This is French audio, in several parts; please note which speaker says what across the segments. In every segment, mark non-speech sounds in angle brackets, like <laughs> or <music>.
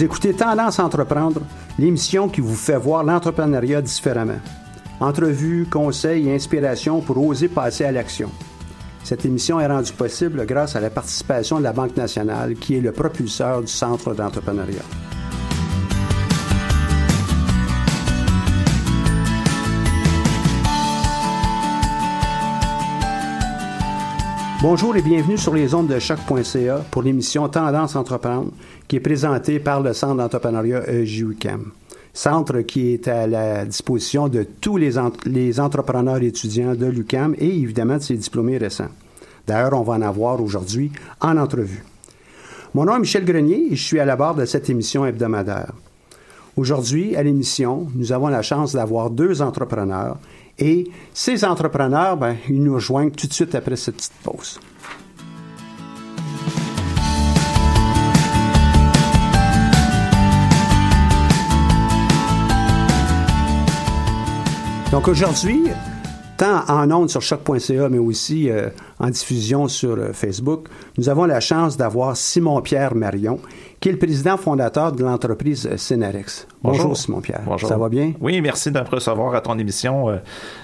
Speaker 1: Vous écoutez Tendance Entreprendre, l'émission qui vous fait voir l'entrepreneuriat différemment. Entrevues, conseils et inspirations pour oser passer à l'action. Cette émission est rendue possible grâce à la participation de la Banque nationale, qui est le propulseur du Centre d'entrepreneuriat. Bonjour et bienvenue sur les ondes de choc.ca pour l'émission Tendance Entreprendre qui est présentée par le Centre d'entrepreneuriat EJUCAM. Centre qui est à la disposition de tous les, les entrepreneurs étudiants de l'UCAM et évidemment de ses diplômés récents. D'ailleurs, on va en avoir aujourd'hui en entrevue. Mon nom est Michel Grenier et je suis à la barre de cette émission hebdomadaire. Aujourd'hui, à l'émission, nous avons la chance d'avoir deux entrepreneurs et ces entrepreneurs, ben, ils nous rejoignent tout de suite après cette petite pause. Donc aujourd'hui, tant en ondes sur choc.ca, mais aussi euh, en diffusion sur euh, Facebook, nous avons la chance d'avoir Simon-Pierre Marion, qui est le président fondateur de l'entreprise Cenarex. Bonjour, Bonjour Simon-Pierre.
Speaker 2: Bonjour.
Speaker 1: Ça va bien?
Speaker 2: Oui, merci de me recevoir à ton émission. Euh,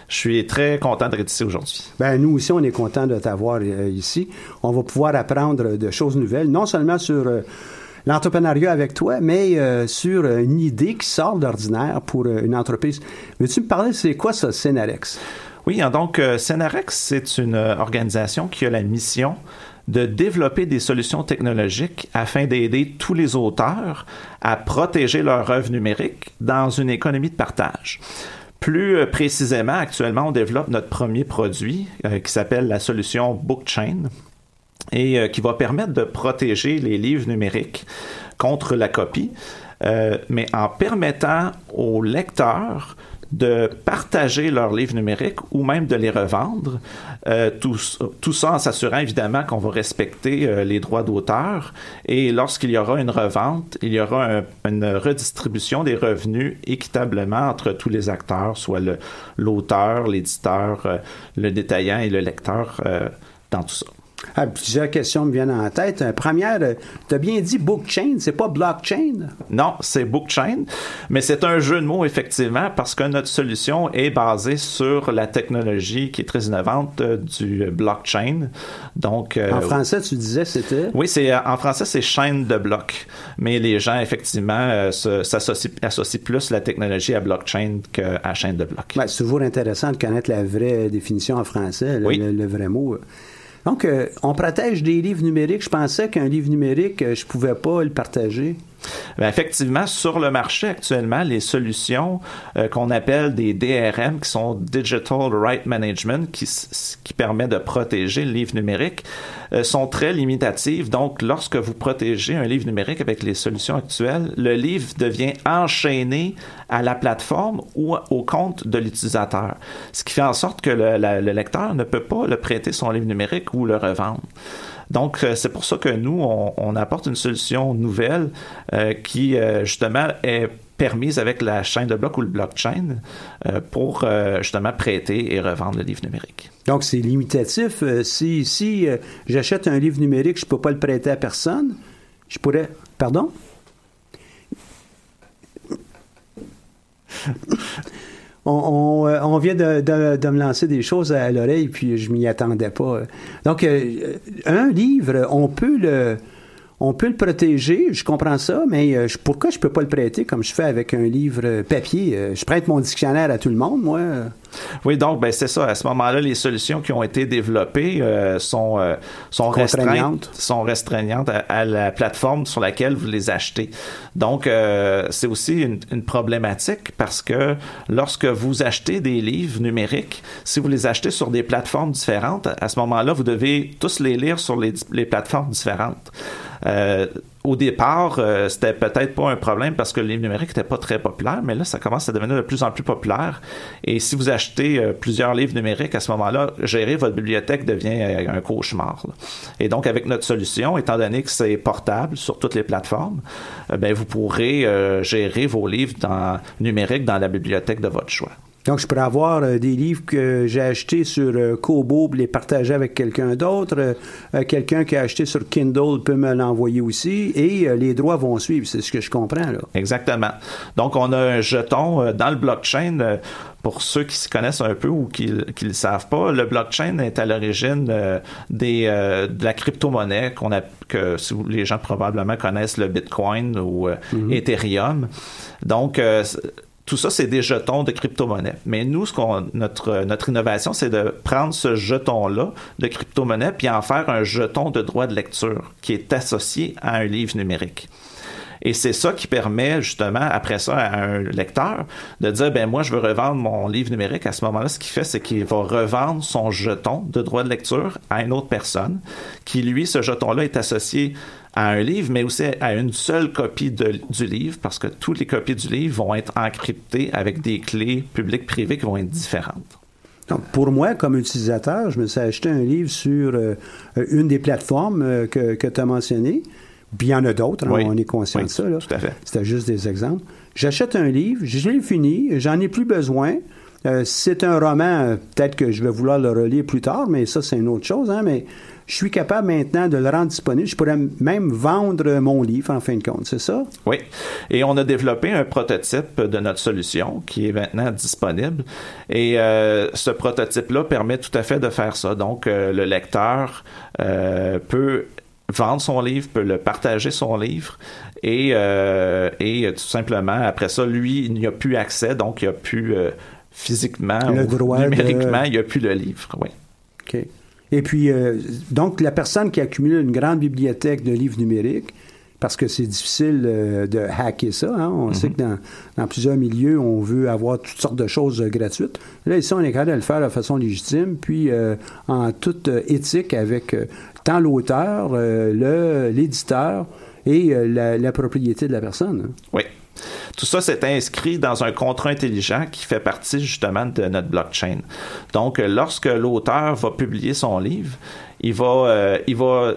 Speaker 2: je suis très content d'être ici aujourd'hui.
Speaker 1: Ben, nous aussi, on est content de t'avoir euh, ici. On va pouvoir apprendre de choses nouvelles, non seulement sur euh, l'entrepreneuriat avec toi, mais euh, sur une idée qui sort d'ordinaire pour euh, une entreprise. Veux-tu me parler, c'est quoi ça, Cenarex?
Speaker 2: Oui, hein, donc euh, Cenarex, c'est une organisation qui a la mission de développer des solutions technologiques afin d'aider tous les auteurs à protéger leurs œuvres numériques dans une économie de partage. Plus euh, précisément, actuellement, on développe notre premier produit euh, qui s'appelle la solution Bookchain et euh, qui va permettre de protéger les livres numériques contre la copie, euh, mais en permettant aux lecteurs de partager leurs livres numériques ou même de les revendre. Euh, tout, tout, ça en s'assurant évidemment qu'on va respecter euh, les droits d'auteur. Et lorsqu'il y aura une revente, il y aura un, une redistribution des revenus équitablement entre tous les acteurs, soit l'auteur, l'éditeur, euh, le détaillant et le lecteur dans tout ça.
Speaker 1: Ah, plusieurs questions me viennent en tête. Première, tu as bien dit bookchain, c'est pas blockchain?
Speaker 2: Non, c'est bookchain, mais c'est un jeu de mots effectivement parce que notre solution est basée sur la technologie qui est très innovante euh, du blockchain. Donc,
Speaker 1: euh, en français, tu disais c'était?
Speaker 2: Oui, c'est en français c'est chaîne de blocs, mais les gens effectivement euh, s'associent associent plus la technologie à blockchain qu'à chaîne de blocs.
Speaker 1: Ben, c'est toujours intéressant de connaître la vraie définition en français, le,
Speaker 2: oui.
Speaker 1: le, le vrai mot. Donc, euh, on protège des livres numériques. Je pensais qu'un livre numérique, euh, je pouvais pas le partager.
Speaker 2: Bien, effectivement, sur le marché actuellement, les solutions euh, qu'on appelle des DRM, qui sont Digital Right Management, qui, permet de protéger le livre numérique, euh, sont très limitatives. Donc, lorsque vous protégez un livre numérique avec les solutions actuelles, le livre devient enchaîné à la plateforme ou au compte de l'utilisateur. Ce qui fait en sorte que le lecteur ne peut pas le prêter son livre numérique ou le revendre. Donc, euh, c'est pour ça que nous, on, apporte une solution nouvelle euh, qui, euh, justement, est permise avec la chaîne de blocs ou le blockchain pour justement prêter et revendre le livre numérique.
Speaker 1: Donc, c'est limitatif. si si j'achète un livre numérique, je ne peux pas le prêter à personne, je pourrais... Pardon? Euh, on, vient de, me lancer des choses à l'oreille, puis je m'y attendais pas. Donc, euh, un livre, on peut le on peut le protéger, je comprends ça, mais euh, pourquoi je peux pas le prêter comme je fais avec un livre papier? je prête mon dictionnaire à tout le monde, moi.
Speaker 2: Oui, donc ben c'est ça. À ce moment-là, les solutions qui ont été développées euh, sont euh, sont restreintes, sont restreignantes à, la plateforme sur laquelle vous les achetez. Donc euh, c'est aussi une, une, problématique parce que lorsque vous achetez des livres numériques, si vous les achetez sur des plateformes différentes, à ce moment-là, vous devez tous les lire sur les, les plateformes différentes. Au départ, euh, c'était peut-être pas un problème parce que le livre numérique n'était pas très populaire, mais là, ça commence à devenir de plus en plus populaire. Et si vous achetez euh, plusieurs livres numériques, à ce moment-là, gérer votre bibliothèque devient euh, un cauchemar. Et donc, avec notre solution, étant donné que c'est portable sur toutes les plateformes, ben, vous pourrez gérer vos livres numériques dans la bibliothèque de votre choix.
Speaker 1: Donc, je pourrais avoir euh, des livres que j'ai achetés sur euh, Kobo les partager avec quelqu'un d'autre. Euh, quelqu'un qui a acheté sur Kindle peut me l'envoyer aussi. Et les droits vont suivre. C'est ce que je comprends. Là.
Speaker 2: Exactement. Donc, on a un jeton dans le blockchain. pour ceux qui s'y connaissent un peu ou qui ne le savent pas, le blockchain est à l'origine des de la crypto-monnaie qu'on a que les gens probablement connaissent le Bitcoin ou mm-hmm. Ethereum. Donc tout ça, c'est des jetons de crypto-monnaie. Mais nous, ce qu'on, notre, notre innovation, c'est de prendre ce jeton-là de crypto-monnaie puis en faire un jeton de droit de lecture qui est associé à un livre numérique. Et c'est ça qui permet justement, après ça, à un lecteur de dire, ben moi, je veux revendre mon livre numérique. À ce moment-là, ce qu'il fait, c'est qu'il va revendre son jeton de droit de lecture à une autre personne qui, lui, ce jeton-là est associé à un livre, mais aussi à une seule copie du livre, parce que toutes les copies du livre vont être encryptées avec des clés publiques-privées qui vont être différentes.
Speaker 1: Donc, pour moi, comme utilisateur, je me suis acheté un livre sur euh, une des plateformes euh, que, tu as mentionnées. Puis il y en a d'autres, on est conscient de ça.
Speaker 2: Tout à fait.
Speaker 1: C'était juste des exemples. J'achète un livre, je l'ai fini, j'en ai plus besoin. Euh, c'est un roman, peut-être que je vais vouloir le relire plus tard, mais ça, c'est une autre chose. Hein, mais je suis capable maintenant de le rendre disponible. Je pourrais même vendre mon livre en fin de compte, c'est ça?
Speaker 2: Oui. Et on a développé un prototype de notre solution qui est maintenant disponible. Et euh, ce prototype-là permet tout à fait de faire ça. Donc, euh, le lecteur euh, peut vendre son livre, peut le partager son livre et, et tout simplement après ça, lui, il n'y a plus accès, donc il n'y a plus physiquement ou numériquement, il n'y a plus le livre. Oui.
Speaker 1: OK. Et puis, euh, donc, la personne qui accumule une grande bibliothèque de livres numériques, parce que c'est difficile euh, de hacker ça. Hein. On sait mhm. que dans, dans, plusieurs milieux, on veut avoir toutes sortes de choses euh, gratuites. Là, ici, on est capable de le faire de façon légitime, puis en toute éthique avec tant l'auteur, l'éditeur et la, la, propriété de la personne. Hein.
Speaker 2: Oui. Tout ça, s'est inscrit dans un contrat intelligent qui fait partie justement de notre blockchain. Donc, lorsque l'auteur va publier son livre, il va, euh, il va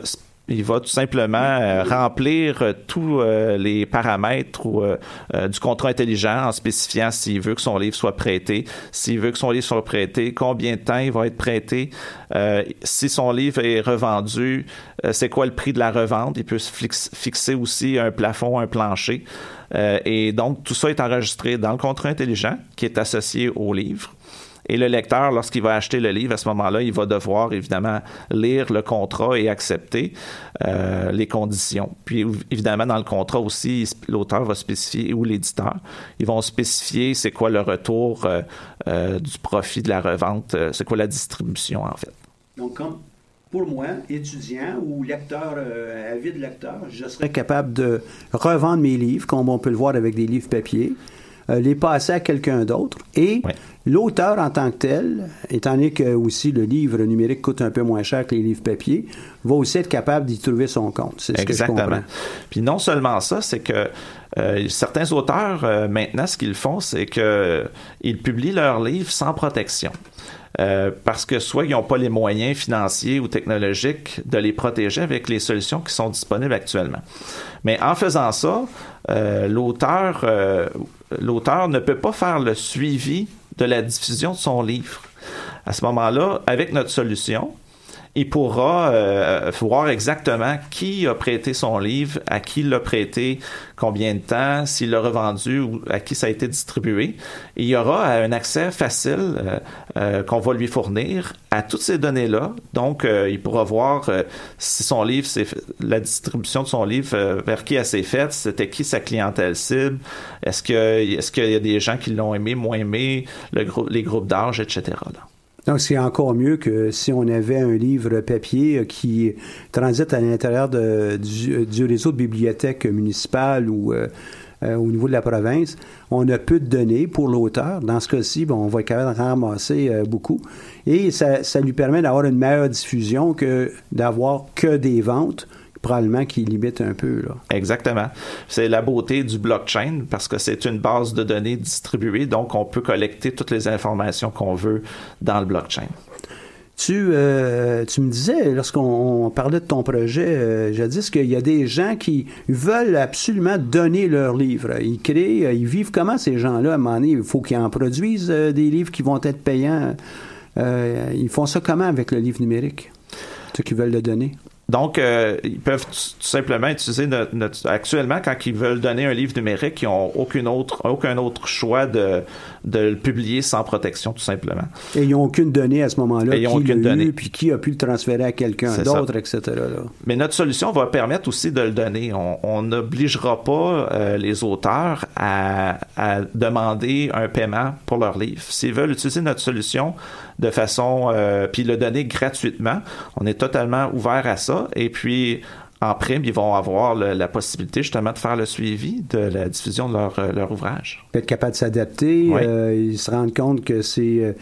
Speaker 2: il va tout simplement euh, remplir euh, tous les paramètres du contrat intelligent en spécifiant s'il veut que son livre soit prêté, s'il veut que son livre soit prêté, combien de temps il va être prêté, si son livre est revendu, c'est quoi le prix de la revente? Il peut fixer aussi un plafond, un plancher. Euh, et donc, tout ça est enregistré dans le contrat intelligent qui est associé au livre. Et le lecteur, lorsqu'il va acheter le livre, à ce moment-là, il va devoir évidemment lire le contrat et accepter euh, les conditions. Puis évidemment, dans le contrat aussi, l'auteur va spécifier, ou l'éditeur, ils vont spécifier c'est quoi le retour euh, du profit de la revente, c'est quoi la distribution en fait.
Speaker 1: Donc, comme pour moi, étudiant ou lecteur, euh, avide lecteur, je serais capable de revendre mes livres, comme on peut le voir avec des livres papier, euh, les passer à quelqu'un d'autre. Et l'auteur en tant que tel, étant donné que aussi le livre numérique coûte un peu moins cher que les livres papier, va aussi être capable d'y trouver son compte. C'est ce
Speaker 2: Exactement.
Speaker 1: que je comprends.
Speaker 2: Puis non seulement ça, c'est que euh, certains auteurs, maintenant, ce qu'ils font, c'est qu'ils publient leurs livres sans protection. parce que soit ils n'ont pas les moyens financiers ou technologiques de les protéger avec les solutions qui sont disponibles actuellement. Mais en faisant ça, l'auteur l'auteur ne peut pas faire le suivi de la diffusion de son livre. À ce moment-là, avec notre solution, il pourra euh, voir exactement qui a prêté son livre, à qui l'a prêté, combien de temps, s'il l'a revendu ou à qui ça a été distribué. il y aura un accès facile euh, euh, qu'on va lui fournir à toutes ces données-là. Donc, il pourra voir si son livre, la distribution de son livre, vers qui elle s'est faite, c'était qui sa clientèle cible, est-ce qu'il est qu'il y a des gens qui l'ont aimé, moins aimé, le les groupes d'âge, etc.
Speaker 1: Donc, c'est encore mieux que si on avait un livre papier qui transite à l'intérieur du, réseau de bibliothèques municipales ou euh, euh, au niveau de la province. On a peu de données pour l'auteur. Dans ce cas-ci, bon, on va être capable de ramasser euh, beaucoup. Et ça, ça lui permet d'avoir une meilleure diffusion que d'avoir que des ventes probablement qui limite un peu. Là.
Speaker 2: Exactement. C'est la beauté du blockchain parce que c'est une base de données distribuée, donc on peut collecter toutes les informations qu'on veut dans le blockchain.
Speaker 1: Tu, euh, tu me disais, lorsqu'on parlait de ton projet euh, jadis, qu'il y a des gens qui veulent absolument donner leur livre. Ils créent, euh, ils vivent comment ces gens-là? À un moment donné, il faut qu'ils en produisent des livres qui vont être payants? ils font ça comment avec le livre numérique? Ceux qui veulent le donner?
Speaker 2: Donc, euh, ils peuvent tout simplement utiliser notre, actuellement quand ils veulent donner un livre numérique, ils n'ont aucun autre, aucun autre choix de, de le publier sans protection, tout simplement.
Speaker 1: Et ils n'ont aucune donnée à ce moment-là. Ils n'ont aucune donnée. puis qui a pu le transférer à quelqu'un d'autre, etc.
Speaker 2: Mais notre solution va permettre aussi de le donner. On n'obligera pas euh, les auteurs à, à demander un paiement pour leur livre. S'ils veulent utiliser notre solution, de façon, euh, puis le donner gratuitement. On est totalement ouvert à ça. Et puis, en prime, ils vont avoir la possibilité justement de faire le suivi de la diffusion de leur, euh, leur ouvrage.
Speaker 1: Être capable de s'adapter. Euh, ils se rendent compte que c'est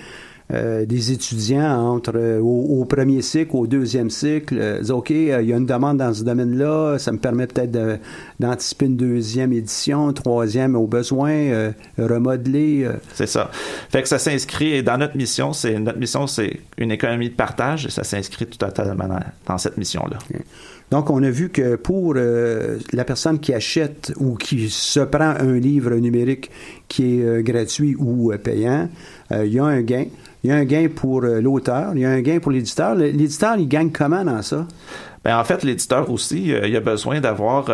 Speaker 1: euh, des étudiants entre euh, au, premier cycle, au deuxième cycle, disent OK, il y a une demande dans ce domaine-là, ça me permet peut-être d'anticiper une deuxième édition, troisième au besoin, remodeler.
Speaker 2: C'est ça. Fait que ça s'inscrit dans notre mission, c'est notre mission, c'est une économie de partage et ça s'inscrit tout à fait dans cette mission-là.
Speaker 1: Donc, on a vu que pour la personne qui achète ou qui se prend un livre numérique qui est gratuit ou payant, il y a un gain il y a un gain pour euh, l'auteur, il y a un gain pour l'éditeur. L'éditeur, il gagne comment dans ça?
Speaker 2: Bien, en fait, l'éditeur aussi, euh, il a besoin d'avoir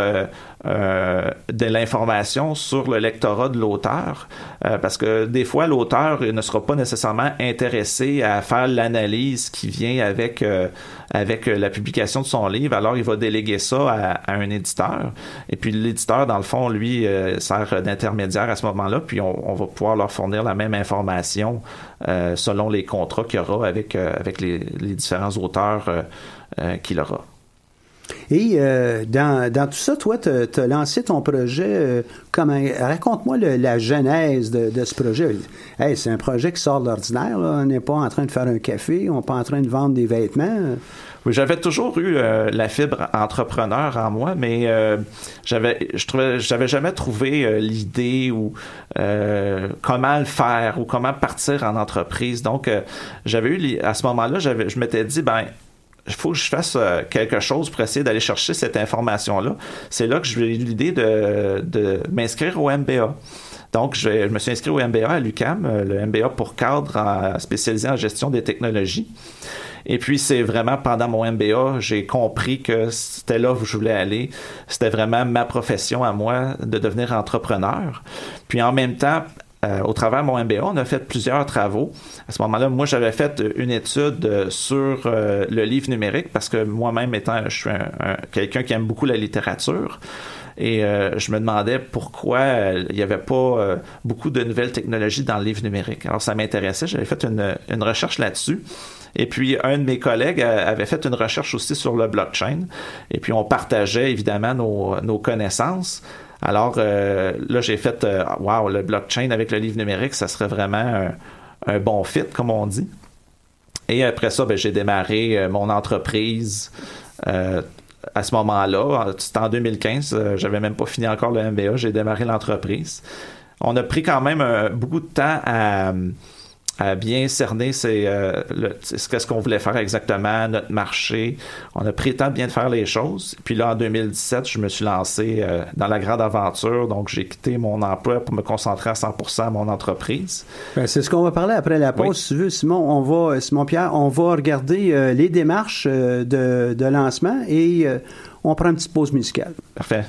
Speaker 2: euh, de l'information sur le lectorat de l'auteur, euh, parce que des fois, l'auteur ne sera pas nécessairement intéressé à faire l'analyse qui vient avec, euh, avec la publication de son livre, alors il va déléguer ça à, un éditeur. Et puis l'éditeur, dans le fond, lui, sert d'intermédiaire à ce moment-là, puis on, va pouvoir leur fournir la même information selon les contrats qu'il aura avec, avec les, les différents auteurs qu'il aura.
Speaker 1: Et euh, dans, dans, tout ça, toi, tu as lancé ton projet. Euh, comment Raconte-moi la genèse de, ce projet. Hey, c'est un projet qui sort de l'ordinaire. On n'est pas en train de faire un café, on n'est pas en train de vendre des vêtements.
Speaker 2: Oui, j'avais toujours eu euh, la fibre entrepreneur en moi, mais j'avais, je trouvais, j'avais jamais trouvé l'idée ou comment le faire ou comment partir en entreprise. Donc, j'avais eu à ce moment-là, j'avais, je m'étais dit, ben il faut que je fasse euh, quelque chose pour essayer d'aller chercher cette information-là. C'est là que j'ai eu l'idée de, de m'inscrire au MBA. Donc, je, me suis inscrit au MBA à l'UCAM, euh, le MBA pour cadre spécialisé en gestion des technologies. Et puis, c'est vraiment pendant mon MBA, j'ai compris que c'était là où je voulais aller. C'était vraiment ma profession à moi de devenir entrepreneur. Puis, en même temps, au travers de mon MBA, on a fait plusieurs travaux. À ce moment-là, moi, j'avais fait une étude euh, sur euh, le livre numérique parce que moi-même, étant, je suis quelqu'un qui aime beaucoup la littérature. Et je me demandais pourquoi il n'y avait pas beaucoup de nouvelles technologies dans le livre numérique. Alors, ça m'intéressait. J'avais fait une, une recherche là-dessus. Et puis, un de mes collègues avait fait une recherche aussi sur le blockchain. Et puis, on partageait évidemment nos, nos connaissances. Alors euh, là, j'ai fait euh, Wow, le blockchain avec le livre numérique, ça serait vraiment un, bon fit, comme on dit. Et après ça, ben, j'ai démarré euh, mon entreprise à ce moment-là. C'était en 2015, j'avais même pas fini encore le MBA, j'ai démarré l'entreprise. On a pris quand même beaucoup de temps à à bien cerner c'est euh, qu'est-ce qu'on voulait faire exactement, notre marché. On a pris le temps de bien faire les choses. Puis là, en 2017, je me suis lancé euh, dans la grande aventure. Donc, j'ai quitté mon emploi pour me concentrer à 100% à mon entreprise.
Speaker 1: Ben, c'est ce qu'on va parler après la pause. Si tu veux, Simon, on va, Simon Pierre, on va regarder euh, les démarches de, de, lancement et on prend une petite pause musicale.
Speaker 2: Parfait.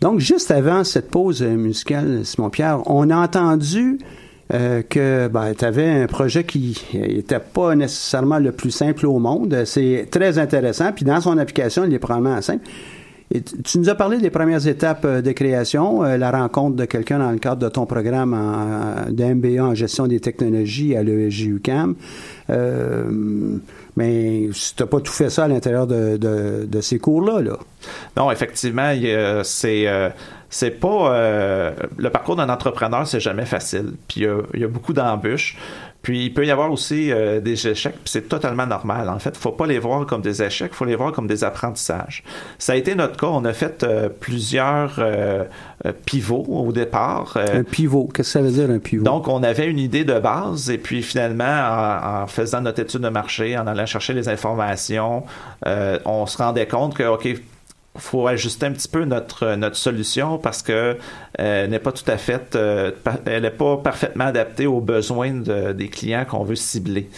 Speaker 1: Donc, juste avant cette pause musicale, Simon-Pierre, on a entendu euh, que ben, tu avais un projet qui n'était pas nécessairement le plus simple au monde. C'est très intéressant. Puis dans son application, il est probablement simple. Tu nous as parlé des premières étapes euh, de création, euh, la rencontre de quelqu'un dans le cadre de ton programme d'MBA en gestion des technologies à l'ESJUCAM. Euh, mais tu n'as pas tout fait ça à l'intérieur de, de, ces cours-là. Là.
Speaker 2: Non, effectivement, c'est c'est pas euh, le parcours d'un entrepreneur, c'est jamais facile. Puis il y, a beaucoup d'embûches. Puis il peut y avoir aussi euh, des échecs, puis c'est totalement normal. En fait, il faut pas les voir comme des échecs, il faut les voir comme des apprentissages. Ça a été notre cas. On a fait euh, plusieurs pivots au départ.
Speaker 1: un pivot, qu'est-ce que ça veut dire un pivot?
Speaker 2: Donc on avait une idée de base, et puis finalement, en, en faisant notre étude de marché, en allant chercher les informations, on se rendait compte que ok faut ajuster un petit peu notre notre solution parce que euh, n'est pas tout à fait euh, elle n'est pas parfaitement adaptée aux besoins des clients qu'on veut cibler.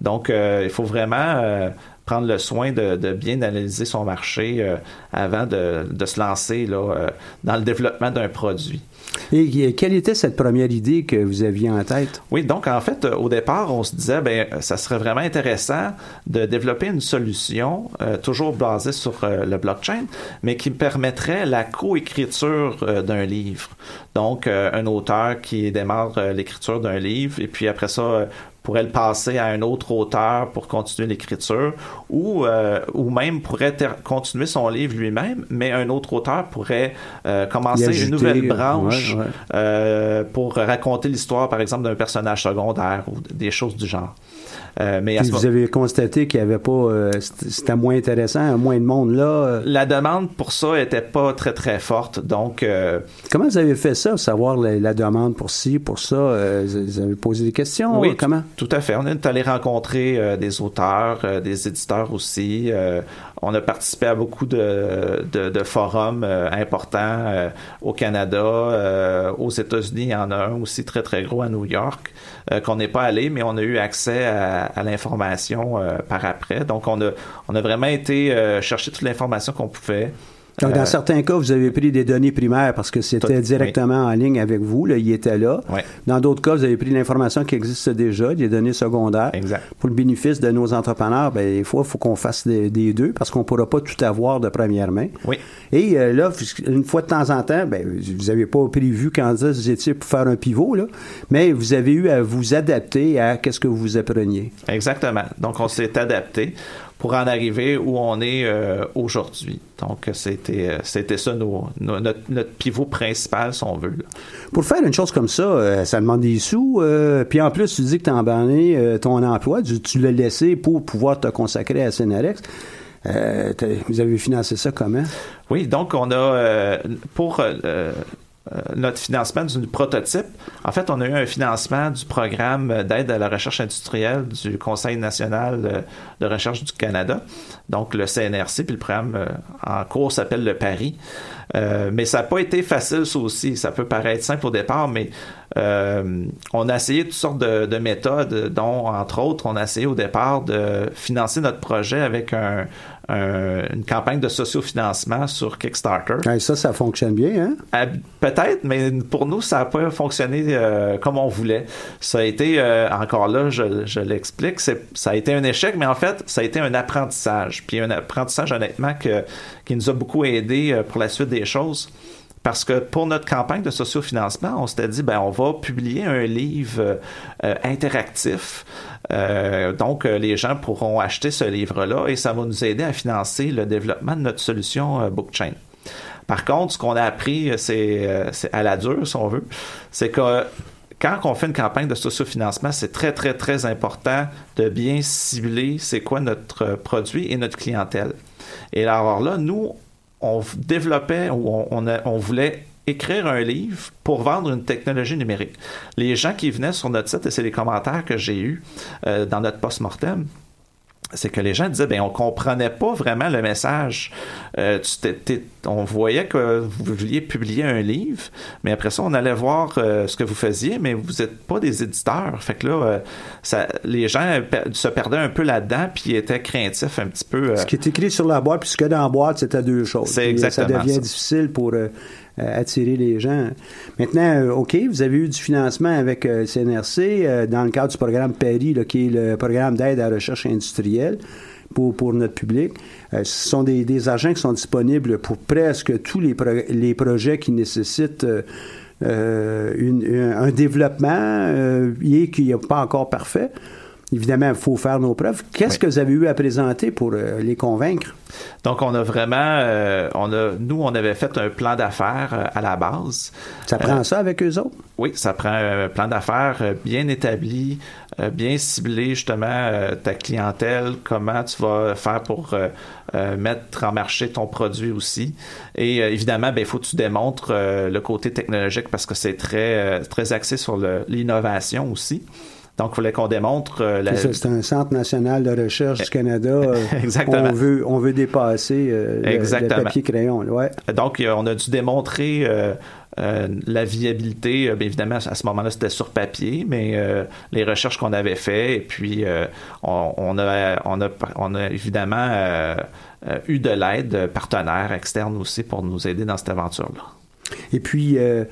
Speaker 2: Donc euh, il faut vraiment prendre le soin de, bien analyser son marché avant de, de, se lancer là, dans le développement d'un produit.
Speaker 1: Et quelle était cette première idée que vous aviez en tête?
Speaker 2: Oui, donc en fait, au départ, on se disait, ben, ça serait vraiment intéressant de développer une solution euh, toujours basée sur euh, le blockchain, mais qui permettrait la coécriture euh, d'un livre. Donc, un auteur qui démarre l'écriture d'un livre, et puis après ça, pourrait le passer à un autre auteur pour continuer l'écriture, ou, euh, ou même pourrait continuer son livre lui-même, mais un autre auteur pourrait euh, commencer une nouvelle branche euh, pour raconter l'histoire, par exemple, d'un personnage secondaire ou des choses du genre.
Speaker 1: Euh, mais vous avez constaté qu'il n'y avait pas, euh, c'était moins intéressant, moins de monde là. Euh.
Speaker 2: La demande pour ça était pas très très forte, donc.
Speaker 1: Comment vous avez fait ça, savoir la, demande pour ci, pour ça Vous avez posé des questions
Speaker 2: Oui,
Speaker 1: comment?
Speaker 2: Tout à fait. On est allé rencontrer des auteurs, des éditeurs aussi. On a participé à beaucoup de, de, forums importants au Canada, aux États-Unis. Il y en a un aussi très très gros à New York qu'on n'est pas allé, mais on a eu accès à à, l'information euh, par après. Donc, on a, on a vraiment été euh, chercher toute l'information qu'on pouvait.
Speaker 1: Donc, dans euh, certains cas, vous avez pris des données primaires parce que c'était directement en ligne avec vous, là, il était là. Dans d'autres cas, vous avez pris l'information qui existe déjà, des données secondaires.
Speaker 2: Exact.
Speaker 1: Pour le bénéfice de nos entrepreneurs, ben, des fois, il faut qu'on fasse des, deux parce qu'on ne pourra pas tout avoir de première main.
Speaker 2: Oui.
Speaker 1: Et là, une fois de temps en temps, ben, vous n'avez pas prévu quand vous étiez pour faire un pivot, là, mais vous avez eu à vous adapter à qu'est-ce que vous appreniez.
Speaker 2: Exactement. Donc, on s'est adapté pour en arriver où on est euh, aujourd'hui. Donc, c'était, euh, c'était ça notre, pivot principal, si on veut.
Speaker 1: Pour faire une chose comme ça, euh, ça demande des sous. puis en plus, tu dis que tu as abandonné ton emploi, tu, l'as laissé pour pouvoir te consacrer à Scénarex. vous avez financé ça comment?
Speaker 2: Oui, donc on a, pour euh, notre financement du prototype. En fait, on a eu un financement du programme d'aide à la recherche industrielle du Conseil national de recherche du Canada, donc le CNRC, puis le programme euh, en cours s'appelle le Paris. Euh, mais ça n'a pas été facile, ça aussi. Ça peut paraître simple au départ, mais on a essayé toutes sortes de, méthodes, dont, entre autres, on a essayé au départ de financer notre projet avec un, une campagne de sociofinancement sur Kickstarter.
Speaker 1: ça, ça fonctionne bien,
Speaker 2: hein? Peut-être, mais pour nous, ça n'a pas fonctionné euh, comme on voulait. Ça a été, euh, encore là, je, je l'explique, ça a été un échec, mais en fait, ça a été un apprentissage. Puis un apprentissage, honnêtement, que, qui nous a beaucoup aidé euh, pour la suite des choses. Parce que pour notre campagne de sociofinancement, on s'était dit, ben, on va publier un livre interactif euh, donc, euh, les gens pourront acheter ce livre-là et ça va nous aider à financer le développement de notre solution euh, Bookchain. Par contre, ce qu'on a appris, c'est à la dure, si on veut, c'est que quand on fait une campagne de sociofinancement, c'est très, très, très important de bien cibler c'est quoi notre produit et notre clientèle. Et alors là, nous, on développait ou on, voulait écrire un livre pour vendre une technologie numérique. Les gens qui venaient sur notre site, et c'est les commentaires que j'ai eus euh, dans notre post-mortem, c'est que les gens disaient ben on comprenait pas vraiment le message. Euh, on voyait que vous vouliez publier un livre, mais après ça on allait voir euh, ce que vous faisiez, mais vous n'êtes pas des éditeurs. Fait que là, euh, ça, les gens se perdaient un peu là-dedans, puis étaient craintifs un petit peu.
Speaker 1: Ce qui est écrit sur la boîte, puis ce que dans la boîte, c'était deux choses.
Speaker 2: C'est exactement
Speaker 1: ça devient difficile pour attirer les gens. Maintenant, OK, vous avez eu du financement avec CNRC dans le cadre du programme PERI, qui est le programme d'aide à la recherche industrielle pour, pour notre public. ce sont des, des, agents qui sont disponibles pour presque tous les, les projets qui nécessitent une, un développement et qui n'est pas encore parfait. Évidemment, il faut faire nos preuves. Qu'est-ce que vous avez eu à présenter pour euh, les convaincre?
Speaker 2: Donc, on a vraiment, euh, on a, nous, on avait fait un plan d'affaires euh, à la base.
Speaker 1: Ça prend ça avec eux autres?
Speaker 2: Oui, ça prend un plan d'affaires bien établi, bien ciblé justement ta clientèle, comment tu vas faire pour mettre en marché ton produit aussi. Et évidemment, ben, il faut que tu démontres le côté technologique parce que c'est très, très axé sur l'innovation aussi. Donc, il fallait qu'on démontre.
Speaker 1: Euh, c'est un centre national de recherche du Canada. <laughs> Euh, Exactement. On veut, on veut dépasser euh, le, papier-crayon. Ouais.
Speaker 2: Donc, on a dû démontrer la viabilité. Bien évidemment, à ce moment-là, c'était sur papier, mais les recherches qu'on avait faites, et puis on, a, on, a, on a évidemment eu de l'aide partenaire externe aussi pour nous aider dans cette aventure-là.
Speaker 1: Et puis, euh,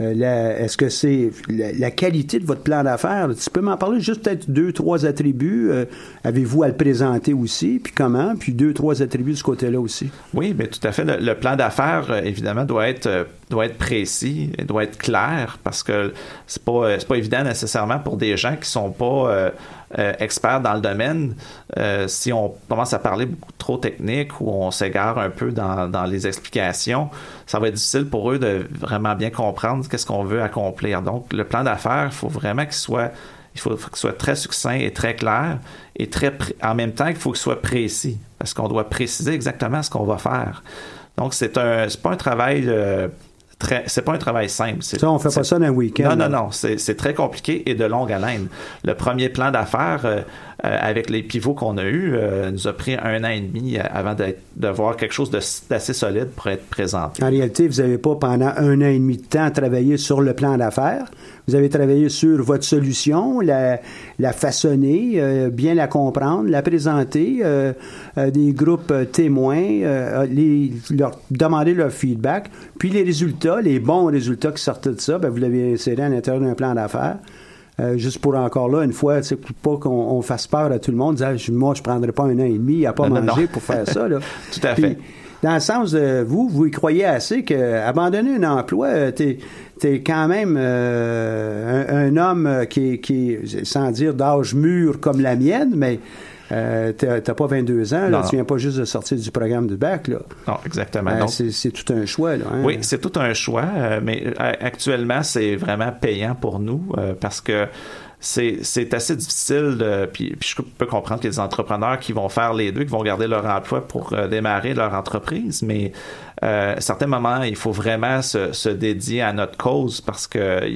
Speaker 1: est-ce que c'est la, qualité de votre plan d'affaires? Tu peux m'en parler juste peut-être deux, trois attributs. Euh, avez-vous à le présenter aussi? Puis comment? Puis deux, trois attributs de ce côté-là aussi.
Speaker 2: Oui, bien tout à fait. Le, plan d'affaires, euh, évidemment, doit être, doit être précis, doit être clair parce que c'est pas, pas évident nécessairement pour des gens qui sont pas euh, experts dans le domaine, euh, si on commence à parler beaucoup trop technique ou on s'égare un peu dans, dans, les explications, ça va être difficile pour eux de vraiment bien comprendre qu'est-ce qu'on veut accomplir. Donc, le plan d'affaires, il faut vraiment qu'il soit il faut, qu'il soit très succinct et très clair et très en même temps il faut qu'il soit précis parce qu'on doit préciser exactement ce qu'on va faire. Donc c'est un c'est pas un travail euh, c'est pas un travail simple.
Speaker 1: Ça, on fait pas ça dans un week-end.
Speaker 2: Non, non, non. C'est très compliqué et de longue haleine. Le premier plan d'affaires, euh, euh, avec les pivots qu'on a eus, euh, nous a pris un an et demi avant de voir quelque chose d'assez solide pour être présenté.
Speaker 1: En réalité, vous n'avez pas pendant un an et demi de temps travaillé sur le plan d'affaires. Vous avez travaillé sur votre solution, la, la façonner, euh, bien la comprendre, la présenter, euh, des groupes témoins, les, leur demander leur feedback, puis les résultats, les bons résultats qui sortent de ça, ben, vous l'avez inséré à l'intérieur d'un plan d'affaires. Euh, juste pour encore là, une fois, pas qu'on fasse peur à tout le monde, dire moi, je prendrais pas un an et demi à pas manger pour faire ça. Là. <laughs>
Speaker 2: tout à fait.
Speaker 1: Dans le sens de vous, vous y croyez assez que abandonner un emploi, euh, t'es es quand même euh, un, homme qui, qui, sans dire d'âge mûr comme la mienne, mais euh, t'as pas 22 ans, là, tu viens pas juste de sortir du programme du bac. Là.
Speaker 2: Non, exactement.
Speaker 1: Euh, c'est tout un choix. Là, hein.
Speaker 2: Oui, c'est tout un choix, euh, mais actuellement, c'est vraiment payant pour nous parce que c'est assez difficile de, puis, je peux comprendre que les entrepreneurs qui vont faire les deux, qui vont garder leur emploi pour démarrer leur entreprise, mais à certains moments, il faut vraiment se, dédier à notre cause parce que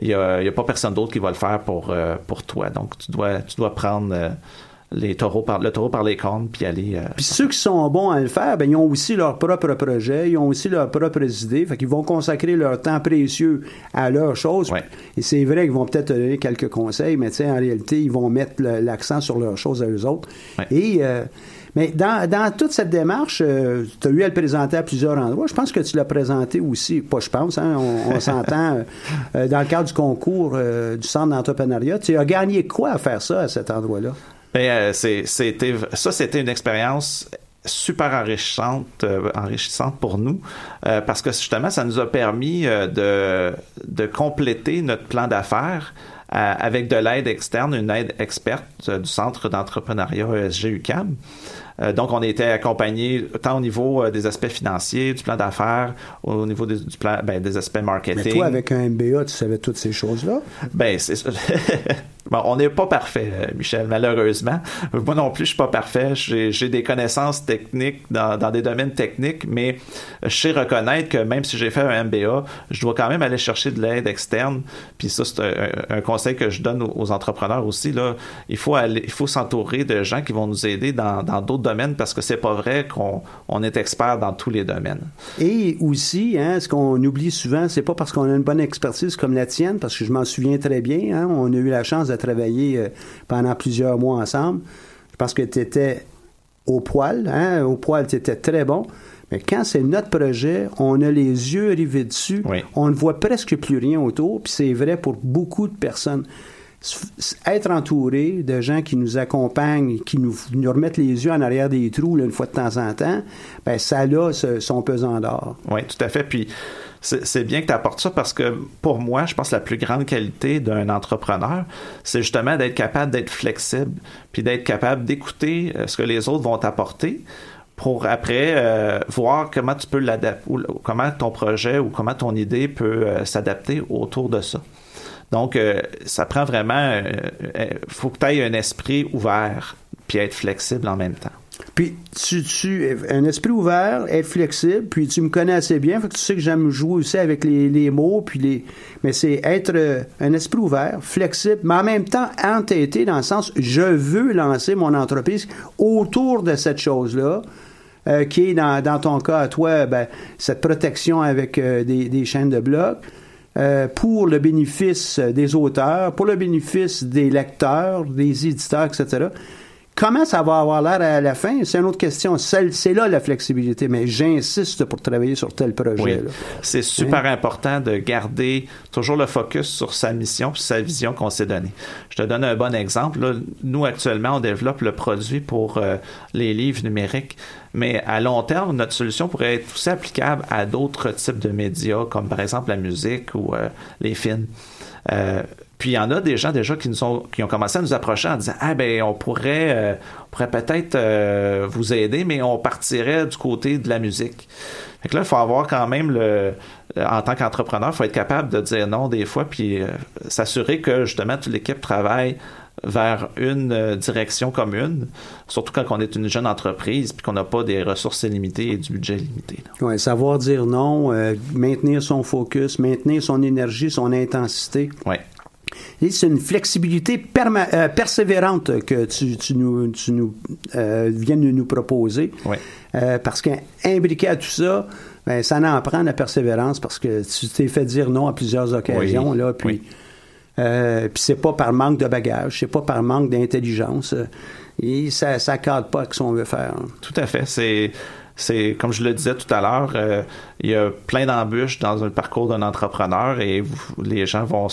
Speaker 2: il n'y a, pas personne d'autre qui va le faire pour, pour toi. Donc, tu dois, tu dois prendre les taureaux par, le taureau par les cornes, puis aller. Euh,
Speaker 1: puis ceux qui sont bons à le faire, ben, ils ont aussi leur propre projet, ils ont aussi leurs propres idées, fait qu'ils vont consacrer leur temps précieux à leurs choses. Et c'est vrai qu'ils vont peut-être donner quelques conseils, mais en réalité, ils vont mettre l'accent sur leurs choses à eux autres. Et. Euh, mais dans, dans, toute cette démarche, euh, tu as eu à le présenter à plusieurs endroits. Je pense que tu l'as présenté aussi, pas je pense, hein, on, <laughs> s'entend, dans le cadre du concours du Centre d'entrepreneuriat. Tu as gagné quoi à faire ça à cet endroit-là?
Speaker 2: Euh, c'était ça, c'était une expérience super enrichissante, euh, enrichissante pour nous, euh, parce que justement, ça nous a permis de, de compléter notre plan d'affaires avec de l'aide externe, une aide experte du Centre d'entrepreneuriat ESG UCAM. donc, on a été accompagné tant au niveau des aspects financiers, du plan d'affaires, au niveau des, du plan, ben, des aspects marketing. Mais
Speaker 1: toi, avec un MBA, tu savais toutes ces choses-là?
Speaker 2: Ben, c'est <laughs> Bon, on n'est pas parfait, euh, Michel, malheureusement. Moi non plus, je suis pas parfait. J'ai des connaissances techniques dans, dans, des domaines techniques, mais je sais reconnaître que même si j'ai fait un MBA, je dois quand même aller chercher de l'aide externe. Puis ça, c'est un, conseil que je donne aux, entrepreneurs aussi. Là. Il faut faut s'entourer de gens qui vont nous aider dans d'autres domaines parce que c'est pas vrai qu'on on est expert dans tous les domaines.
Speaker 1: Et aussi, hein, ce qu'on oublie souvent, c'est pas parce qu'on a une bonne expertise comme la tienne, parce que je m'en souviens très bien. Hein, on a eu la chance de travailler euh, pendant plusieurs mois ensemble. parce que tu étais au poil, hein, au poil, tu étais très bon. Mais quand c'est notre projet, on a les yeux rivés dessus,
Speaker 2: Oui.
Speaker 1: on ne voit presque plus rien autour, puis c'est vrai pour beaucoup de personnes. Être entouré de gens qui nous accompagnent, qui nous, nous remettent les yeux en arrière des trous là, une fois de temps en temps, ben ça a ce- son pesant d'or.
Speaker 2: Oui, tout à fait. Puis c'est bien que tu apportes ça parce que pour moi, je pense que la plus grande qualité d'un entrepreneur, c'est justement d'être capable d'être flexible, puis d'être capable d'écouter euh, ce que les autres vont t'apporter pour après euh, voir comment tu peux l'adapter, ou comment ton projet ou comment ton idée peut euh, s'adapter autour de ça. Donc, ça prend vraiment, il faut que tu aies un esprit ouvert, puis être flexible en même temps.
Speaker 1: Puis tu, tu un esprit ouvert, être flexible, puis tu me connais assez bien, fait que tu sais que j'aime jouer aussi avec les, les mots, puis les mais c'est être euh, un esprit ouvert, flexible, mais en même temps entêté dans le sens je veux lancer mon entreprise autour de cette chose-là. euh, qui est dans, dans ton cas à toi, ben, cette protection avec euh, des, des chaînes de blocs, pour le bénéfice des auteurs, pour le bénéfice des lecteurs, des éditeurs, etc. Comment ça va avoir l'air à la fin? C'est une autre question. C'est là la flexibilité, mais j'insiste pour travailler sur tel projet.
Speaker 2: Oui. C'est super important de garder toujours le focus sur sa mission puis sa vision qu'on s'est donnée. Je te donne un bon exemple. là. Nous, actuellement, on développe le produit pour euh, les livres numériques, mais à long terme, notre solution pourrait être aussi applicable à d'autres types de médias, comme par exemple la musique ou euh, les films. Euh, puis il y en a des gens déjà qui nous ont qui ont commencé à nous approcher en disant ah ben on pourrait euh, on pourrait peut-être euh, vous aider mais on partirait du côté de la musique. Fait que là il faut avoir quand même le en tant qu'entrepreneur, il faut être capable de dire non des fois puis euh, s'assurer que justement toute l'équipe travaille vers une euh, direction commune, surtout quand on est une jeune entreprise puis qu'on n'a pas des ressources illimitées et du budget limité.
Speaker 1: Ouais, savoir dire non, euh, maintenir son focus, maintenir son énergie, son intensité.
Speaker 2: Ouais.
Speaker 1: C'est une flexibilité euh, persévérante que tu, tu nous, tu nous euh, viens de nous proposer.
Speaker 2: Ouais.
Speaker 1: Euh, parce qu'imbriqué à tout ça, ben, ça en prend la persévérance parce que tu t'es fait dire non à plusieurs occasions.
Speaker 2: Oui.
Speaker 1: Là, puis,
Speaker 2: Oui.
Speaker 1: euh, puis c'est pas par manque de bagage, c'est pas par manque d'intelligence. Et ça ne cadre pas avec ce qu'on veut faire. hein.
Speaker 2: Tout à fait. C'est, c'est comme je le disais tout à l'heure, euh, il y a plein d'embûches dans le parcours d'un entrepreneur et vous- les gens vont,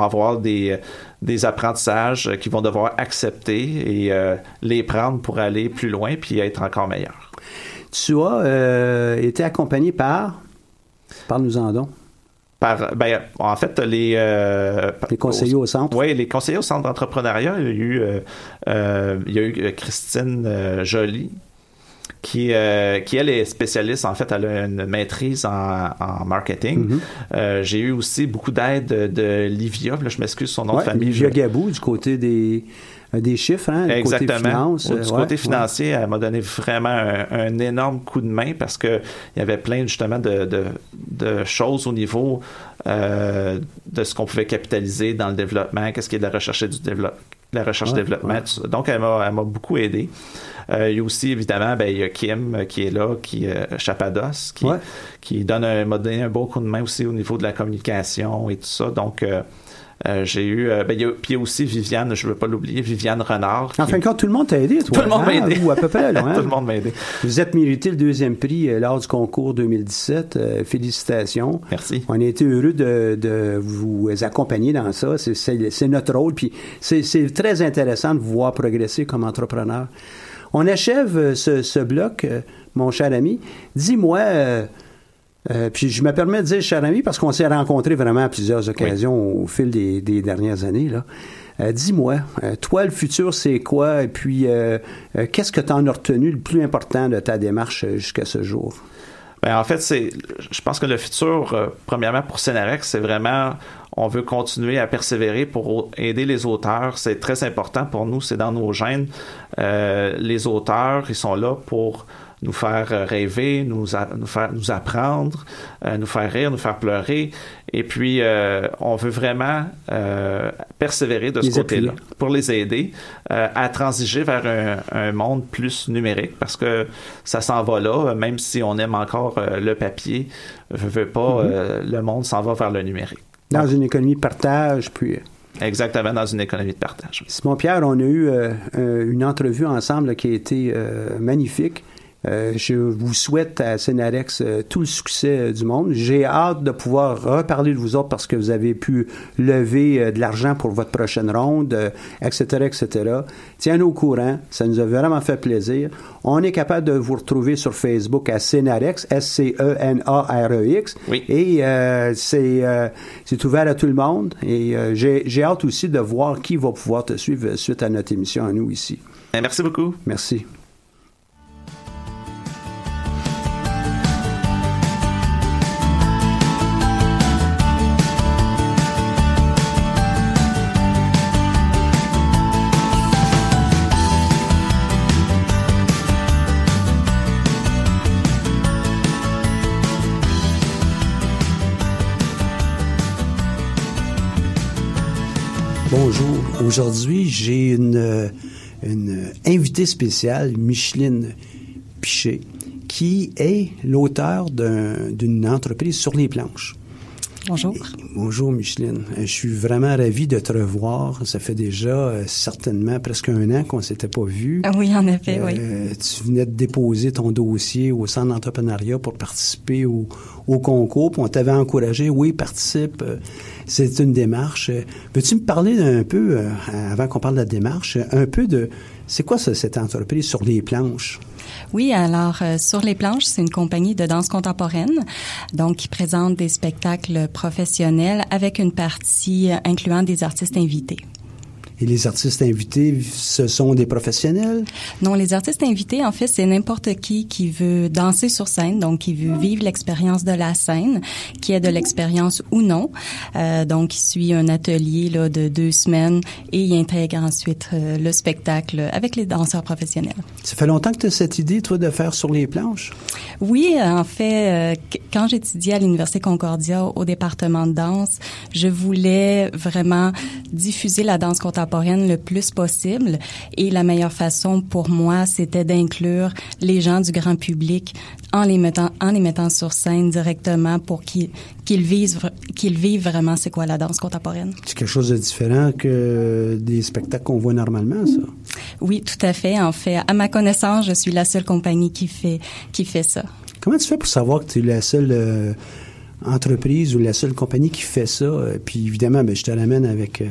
Speaker 2: avoir des, des apprentissages qu'ils vont devoir accepter et euh, les prendre pour aller plus loin puis être encore meilleurs.
Speaker 1: Tu as euh, été accompagné par. Parle-nous-en donc.
Speaker 2: Par, ben, en fait, les, euh,
Speaker 1: Les conseillers au centre.
Speaker 2: Oui, les conseillers au centre d'entrepreneuriat, il y a eu, euh, il y a eu Christine Joly, qui, euh, qui, elle, est spécialiste. En fait, elle a une maîtrise en, en marketing.
Speaker 1: Mhm.
Speaker 2: Euh, J'ai eu aussi beaucoup d'aide de, de Livia. Là, je m'excuse son nom
Speaker 1: Ouais,
Speaker 2: de famille.
Speaker 1: Livia
Speaker 2: je-
Speaker 1: Gabou, du côté des, euh, des chiffres, hein, du côté
Speaker 2: Exactement.
Speaker 1: finance.
Speaker 2: Du
Speaker 1: ouais,
Speaker 2: côté
Speaker 1: ouais.
Speaker 2: financier, elle m'a donné vraiment un, un énorme coup de main parce que il y avait plein justement de, de, de choses au niveau euh, de ce qu'on pouvait capitaliser dans le développement, qu'est-ce qui est de la recherche et du développement. La recherche
Speaker 1: Ouais,
Speaker 2: développement.
Speaker 1: ouais.
Speaker 2: tout ça. Donc, elle m'a, elle m'a beaucoup aidé. Euh, il y a aussi, évidemment, ben, il y a Kim euh, qui est là, qui euh, Chapados, qui,
Speaker 1: Ouais.
Speaker 2: qui donne un, m'a donné un beau coup de main aussi au niveau de la communication et tout ça. Donc, euh, j'ai eu. euh, ben, y a, puis il y a aussi Viviane, je ne veux pas l'oublier, Viviane Renard.
Speaker 1: En fin de compte, tout le monde t'a aidé, toi.
Speaker 2: tout le monde m'a
Speaker 1: hein,
Speaker 2: aidé.
Speaker 1: Ou à peu près, là. <laughs> hein?
Speaker 2: Tout le monde m'a aidé.
Speaker 1: Vous êtes mérité le deuxième prix euh, lors du concours 2017. Euh, félicitations.
Speaker 2: Merci.
Speaker 1: On a été heureux de, de vous accompagner dans ça. C'est- notre rôle. Puis c'est très intéressant de vous voir progresser comme entrepreneur. On achève ce, ce bloc, mon cher ami. Dis-moi, euh, puis je me permets de dire cher ami parce qu'on s'est rencontrés vraiment à plusieurs occasions au fil des, des dernières années. Là. Euh, Dis-moi, euh, toi, le futur, c'est quoi? Et puis, euh, euh, qu'est-ce que tu en as retenu le plus important de ta démarche jusqu'à ce jour?
Speaker 2: Ben, en fait, c'est, je pense que le futur, premièrement pour Cenarex, c'est vraiment, on veut continuer à persévérer pour aider les auteurs. C'est très important pour nous, c'est dans nos gènes. Euh, les auteurs, ils sont là pour nous faire euh, rêver, nous, a- nous faire nous apprendre, euh, nous faire rire, nous faire pleurer. Et puis, euh, on veut vraiment euh, persévérer de ce côté-là pour les aider à transiger vers un, un monde plus numérique parce que ça s'en va là, même si on aime encore le papier, je veux pas, euh, le monde s'en va vers le numérique.
Speaker 1: Dans une économie de partage, puis...
Speaker 2: Exactement dans une économie de partage.
Speaker 1: Simon Pierre, on a eu euh, une entrevue ensemble qui a été euh, magnifique. Euh, je vous souhaite à Scénarex euh, tout le succès du monde. J'ai hâte de pouvoir reparler de vous autres parce que vous avez pu lever de l'argent pour votre prochaine ronde, etc., etc. Tiens-nous au courant. Ça nous a vraiment fait plaisir. On est capable de vous retrouver sur Facebook à Scénarex, S-C-E-N-A-R-E-X.
Speaker 2: Oui.
Speaker 1: Et c'est c'est ouvert à tout le monde. Et j'ai hâte aussi de voir qui va pouvoir te suivre suite à notre émission à nous ici.
Speaker 2: Ben, merci beaucoup.
Speaker 1: Merci. Aujourd'hui, j'ai une, invitée spéciale, Micheline Piché, qui est l'auteur d'une entreprise sur les planches.
Speaker 3: Bonjour.
Speaker 1: bonjour Micheline. Euh, je suis vraiment ravi de te revoir. Ça fait déjà euh, certainement presque un an qu'on s'était pas vu.
Speaker 3: Ah oui, en effet, oui.
Speaker 1: Euh, tu venais de déposer ton dossier au centre d'entrepreneuriat pour participer au, au concours. Puis on t'avait encouragé, oui, participe. C'est une démarche. Peux-tu me parler un peu, avant qu'on parle de la démarche, un peu de c'est quoi ça, cette entreprise sur les planches?
Speaker 3: Oui, alors euh, sur les planches, c'est une compagnie de danse contemporaine, donc qui présente des spectacles professionnels avec une partie euh, incluant des artistes invités.
Speaker 1: Et les artistes invités, ce sont des professionnels?
Speaker 3: Non, les artistes invités, en fait, c'est n'importe qui qui veut danser sur scène, donc qui veut vivre l'expérience de la scène, qui est de l'expérience ou non. Euh, donc, il suit un atelier là, de deux semaines et il intègre ensuite euh, le spectacle avec les danseurs professionnels.
Speaker 1: Ça fait longtemps que tu as cette idée, toi, de faire sur les planches?
Speaker 3: Oui, en fait, euh, quand j'étudiais à l'Université Concordia au département de danse, je voulais vraiment diffuser la danse contemporaine le plus possible. Et la meilleure façon pour moi, c'était d'inclure les gens du grand public en les mettant, en les mettant sur scène directement pour qu'ils qu'ils vivent, qu'ils vivent vraiment c'est quoi la danse contemporaine.
Speaker 1: C'est quelque chose de différent que des spectacles qu'on voit normalement, ça?
Speaker 3: Oui, tout à fait. En fait, à ma connaissance, je suis la seule compagnie qui fait, qui fait ça.
Speaker 1: Comment tu fais pour savoir que tu es la seule euh, entreprise ou la seule compagnie qui fait ça? Puis évidemment, ben, je te ramène avec euh, euh,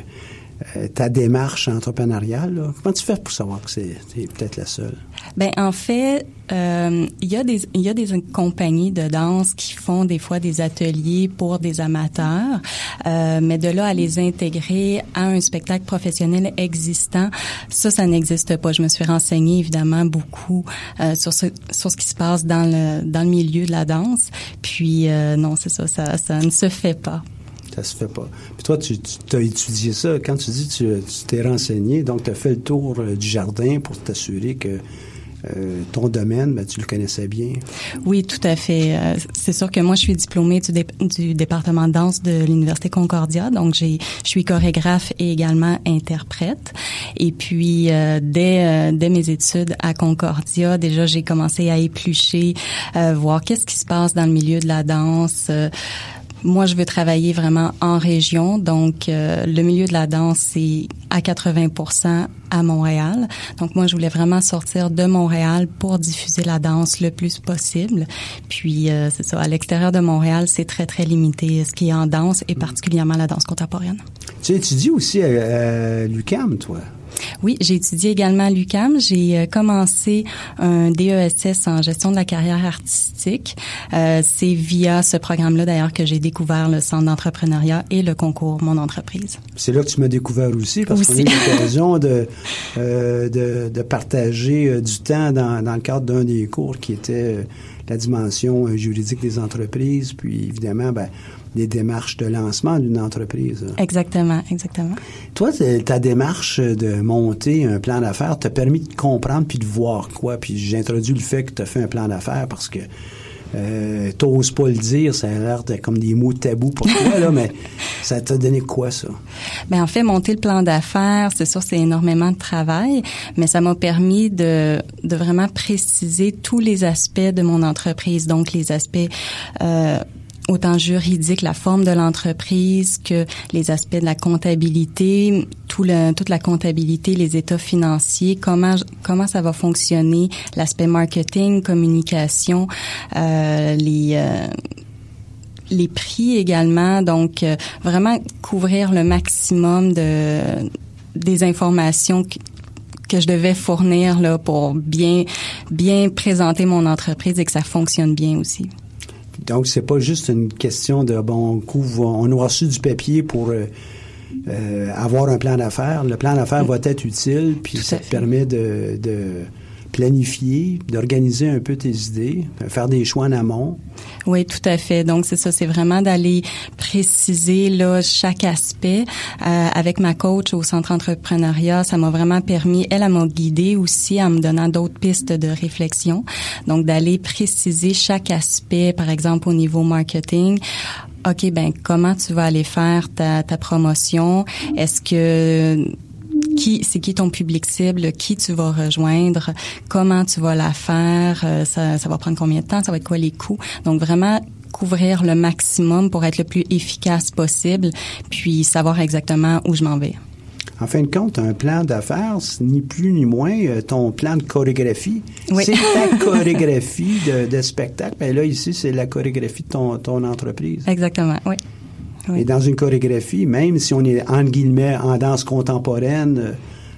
Speaker 1: ta démarche entrepreneuriale. Comment tu fais pour savoir que c'est peut-être la seule?
Speaker 3: Ben en fait, euh, il y a des il y a des compagnies de danse qui font des fois des ateliers pour des amateurs, euh, mais de là à les intégrer à un spectacle professionnel existant, ça ça n'existe pas. Je me suis renseignée évidemment beaucoup euh, sur ce sur ce qui se passe dans le dans le milieu de la danse, puis euh, non c'est ça, ça ça ne se fait pas
Speaker 1: ça se fait pas. Puis toi, tu, tu as étudié ça. Quand tu dis tu t'es renseigné, donc tu as fait le tour euh, du jardin pour t'assurer que euh, ton domaine, ben, tu le connaissais bien.
Speaker 3: Oui, tout à fait. Euh, c'est sûr que moi, je suis diplômée du, département de danse de l'Université Concordia, donc j'ai, je suis chorégraphe et également interprète. Et puis, dès, dès mes études à Concordia, déjà, j'ai commencé à éplucher, voir qu'est-ce qui se passe dans le milieu de la danse moi, je veux travailler vraiment en région, donc euh, le milieu de la danse, c'est à 80% à Montréal. Donc moi, je voulais vraiment sortir de Montréal pour diffuser la danse le plus possible. Puis euh, c'est ça, à l'extérieur de Montréal, c'est très très limité ce qui est en danse et particulièrement la danse contemporaine.
Speaker 1: Tu étudies aussi à, à l'UQAM, toi?
Speaker 3: Oui, j'ai étudié également à l'UCAM. J'ai euh, commencé un DESS en gestion de la carrière artistique. Euh, c'est via ce programme-là d'ailleurs que j'ai découvert le centre d'entrepreneuriat et le concours Mon entreprise.
Speaker 1: C'est là que tu m'as découvert aussi parce qu'on a eu <laughs> l'occasion de, euh, de, de, partager euh, du temps dans, dans le cadre d'un des cours qui était la dimension juridique des entreprises. Puis évidemment, ben, des démarches de lancement d'une entreprise.
Speaker 3: Exactement, exactement.
Speaker 1: Toi, ta démarche de monter un plan d'affaires t'a permis de comprendre puis de voir quoi? Puis j'ai introduit le fait que tu as fait un plan d'affaires parce que euh, t'oses pas le dire, ça a l'air comme des mots tabous pour toi, là, <laughs> mais ça t'a donné quoi, ça?
Speaker 3: Ben, en fait, monter le plan d'affaires, c'est sûr, c'est énormément de travail, mais ça m'a permis de, de vraiment préciser tous les aspects de mon entreprise, donc les aspects euh, autant juridique, la forme de l'entreprise que les aspects de la comptabilité, tout le, toute la comptabilité, les états financiers, comment comment ça va fonctionner, l'aspect marketing, communication, euh, les euh, les prix également. Donc, euh, vraiment couvrir le maximum de des informations que je devais fournir là pour bien bien présenter mon entreprise et que ça fonctionne bien aussi.
Speaker 1: Donc c'est pas juste une question de bon on couvre on a reçu du papier pour euh, euh, avoir un plan d'affaires. Le plan d'affaires mm. va être utile puis ça te permet de, de planifier, d'organiser un peu tes idées, faire des choix en amont.
Speaker 3: Oui, tout à fait. Donc c'est ça, c'est vraiment d'aller préciser là chaque aspect. Euh, avec ma coach au centre entrepreneuriat, ça m'a vraiment permis, elle, m'a guidé aussi en me donnant d'autres pistes de réflexion. Donc d'aller préciser chaque aspect, par exemple au niveau marketing. OK, ben comment tu vas aller faire ta, ta promotion? Est-ce que qui c'est qui ton public cible, qui tu vas rejoindre, comment tu vas la faire, euh, ça, ça va prendre combien de temps, ça va être quoi les coûts. Donc vraiment couvrir le maximum pour être le plus efficace possible, puis savoir exactement où je m'en vais.
Speaker 1: En fin de compte, un plan d'affaires, ni plus ni moins euh, ton plan de chorégraphie.
Speaker 3: Oui.
Speaker 1: C'est ta <laughs> chorégraphie de, de spectacle. Mais là, ici, c'est la chorégraphie de ton, ton entreprise.
Speaker 3: Exactement, oui. Oui.
Speaker 1: Et dans une chorégraphie, même si on est en guillemets en danse contemporaine,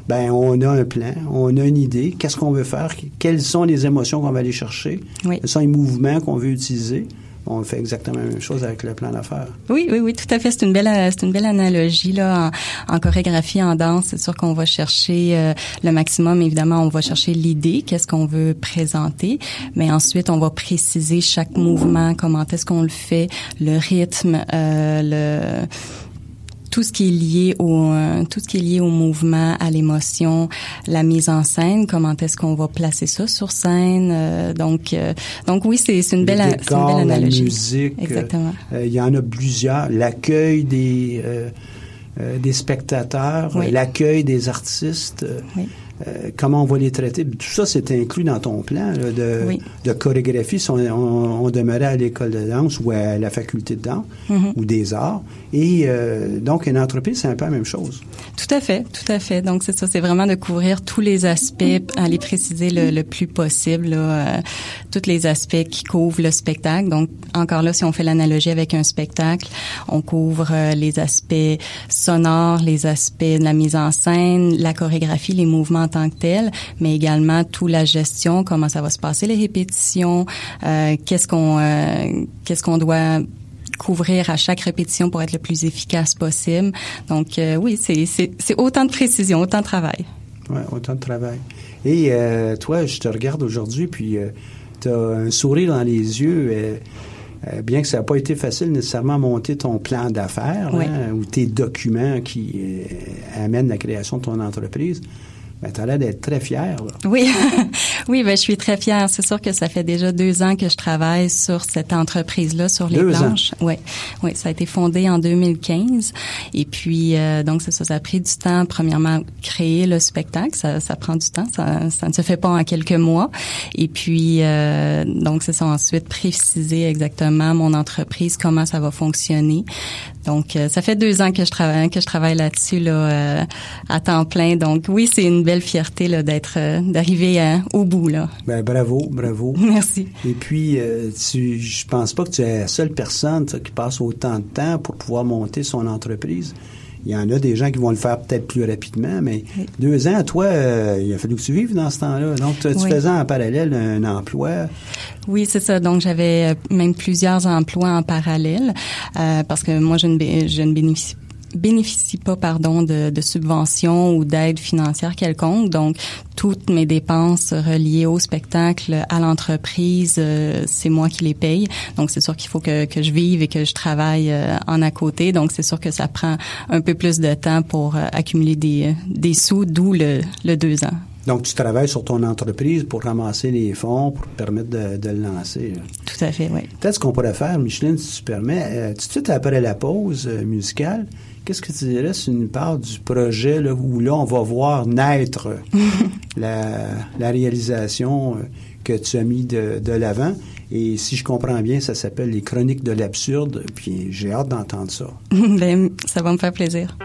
Speaker 1: ben on a un plan, on a une idée, qu'est-ce qu'on veut faire, quelles sont les émotions qu'on va aller chercher,
Speaker 3: Oui.
Speaker 1: quels sont les mouvements qu'on veut utiliser. On fait exactement la même chose avec le plan d'affaires.
Speaker 3: Oui, oui, oui, tout à fait. C'est une belle, euh, c'est une belle analogie là en, chorégraphie, en danse. C'est sûr qu'on va chercher euh, le maximum. Évidemment, on va chercher l'idée, qu'est-ce qu'on veut présenter, mais ensuite on va préciser chaque mouvement, comment est-ce qu'on le fait, le rythme, euh, le tout ce qui est lié au euh, tout ce qui est lié au mouvement, à l'émotion, la mise en scène, comment est-ce qu'on va placer ça sur scène. euh, donc euh, donc oui, c'est c'est une belle c'est une belle analogie.
Speaker 1: La musique,
Speaker 3: Exactement.
Speaker 1: euh, il y en a plusieurs. L'accueil des euh, euh, des spectateurs,
Speaker 3: Oui.
Speaker 1: euh, l'accueil des artistes. euh,
Speaker 3: Oui.
Speaker 1: Euh, comment on va les traiter? Tout ça, c'est inclus dans ton plan là, de,
Speaker 3: Oui.
Speaker 1: de chorégraphie. Si on, on- on demeurait à l'école de danse ou à la faculté de danse
Speaker 3: Mhm.
Speaker 1: ou des arts. Et euh, donc, une entreprise, c'est un peu la même chose.
Speaker 3: Tout à fait, tout à fait. Donc c'est ça, c'est vraiment de couvrir tous les aspects, aller préciser le, le plus possible là, euh, tous les aspects qui couvrent le spectacle. Donc encore là, si on fait l'analogie avec un spectacle, on couvre les aspects sonores, les aspects de la mise en scène, la chorégraphie, les mouvements en tant que tels, mais également toute la gestion, comment ça va se passer, les répétitions, euh, qu'est-ce qu'on euh, qu'est-ce qu'on doit couvrir à chaque répétition pour être le plus efficace possible. Donc euh, oui, c'est autant de précision, autant de travail.
Speaker 1: Ouais, autant de travail. Et toi, je te regarde aujourd'hui, puis tu as un sourire dans les yeux. bien que ça n'a pas été facile nécessairement à monter ton plan d'affaires
Speaker 3: Oui.
Speaker 1: hein, ou tes documents qui euh, amènent la création de ton entreprise, ben, tu as l'air d'être très fier. Là.
Speaker 3: Oui, <laughs> oui, ben je suis très fière. C'est sûr que ça fait déjà deux ans que je travaille sur cette entreprise-là, sur les
Speaker 1: Deux ans?
Speaker 3: planches. Oui, oui, ça a été fondé en 2015. Et puis euh, donc ça, ça a pris du temps. Premièrement, créer le spectacle, ça, ça prend du temps. Ça, ça ne se fait pas en quelques mois. Et puis euh, donc c'est ça. Ensuite, préciser exactement mon entreprise, comment ça va fonctionner. Donc euh, ça fait deux ans que je travaille que je travaille là-dessus là euh, à temps plein. Donc oui, c'est une belle fierté là d'être euh, d'arriver euh, au bout là.
Speaker 1: Ben, bravo, bravo. <laughs>
Speaker 3: Merci.
Speaker 1: Et puis, euh, tu, je pense pas que tu es la seule personne qui passe autant de temps pour pouvoir monter son entreprise. Il y en a des gens qui vont le faire peut-être plus rapidement, mais
Speaker 3: Oui.
Speaker 1: deux ans, toi, euh, il a fallu que tu vives dans ce temps-là. Donc, tu, faisais en parallèle un emploi.
Speaker 3: Oui, c'est ça. Donc j'avais même plusieurs emplois en parallèle euh, parce que moi je ne, je ne bénéficie bénéficie pas pardon de, de subventions ou d'aide financière quelconque donc toutes mes dépenses reliées au spectacle à l'entreprise euh, c'est moi qui les paye. Donc c'est sûr qu'il faut que, que je vive et que je travaille euh, en à côté. Donc c'est sûr que ça prend un peu plus de temps pour euh, accumuler des, des sous d'où le, le deux ans
Speaker 1: Donc, tu travailles sur ton entreprise pour ramasser les fonds, pour te permettre de, de le lancer. là.
Speaker 3: Tout à fait, oui.
Speaker 1: Peut-être ce qu'on pourrait faire, Micheline, si tu permets, euh, tout de suite après la pause euh, musicale, qu'est-ce que tu dirais sur une part du projet là, où là, on va voir naître <laughs> la, la réalisation euh, que tu as mis de, de l'avant? Et si je comprends bien, ça s'appelle Les Chroniques de l'absurde, puis j'ai hâte d'entendre ça. <laughs>
Speaker 3: ben, ça va me faire plaisir.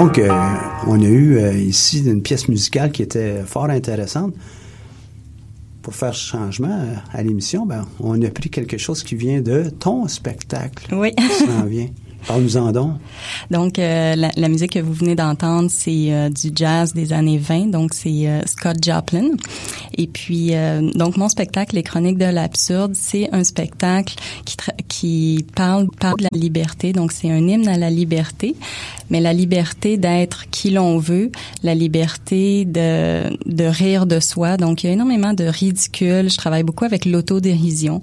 Speaker 1: Donc, euh, on a eu euh, ici une pièce musicale qui était fort intéressante. Pour faire changement euh, à l'émission, ben, on a pris quelque chose qui vient de ton spectacle.
Speaker 3: Oui.
Speaker 1: qui s'en vient. Parle-nous-en donc.
Speaker 3: Donc, euh, la, la musique que vous venez d'entendre, c'est euh, du jazz des années 20. Donc, c'est euh, Scott Joplin. Et puis, euh, donc, mon spectacle, Les Chroniques de l'absurde, c'est un spectacle qui, qui parle, parle de la liberté. Donc, c'est un hymne à la liberté, mais la liberté d'être qui l'on veut, la liberté de, de rire de soi. Donc, il y a énormément de ridicule. Je travaille beaucoup avec l'autodérision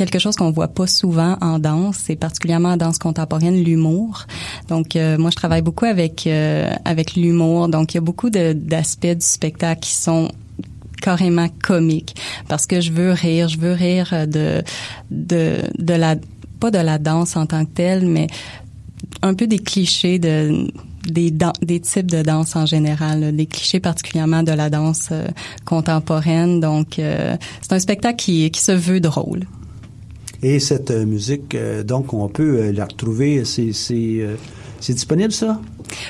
Speaker 3: quelque chose qu'on voit pas souvent en danse, et particulièrement en danse contemporaine, l'humour. Donc, euh, moi, je travaille beaucoup avec euh, avec l'humour. Donc, il y a beaucoup d'aspects du spectacle qui sont carrément comiques parce que je veux rire, je veux rire de de de la pas de la danse en tant que telle, mais un peu des clichés de des, des types de danse en général, là, des clichés particulièrement de la danse euh, contemporaine. Donc, euh, c'est un spectacle qui, qui se veut drôle.
Speaker 1: Et cette euh, musique, euh, donc, on peut euh, la retrouver. C'est, c'est, euh, c'est disponible, ça?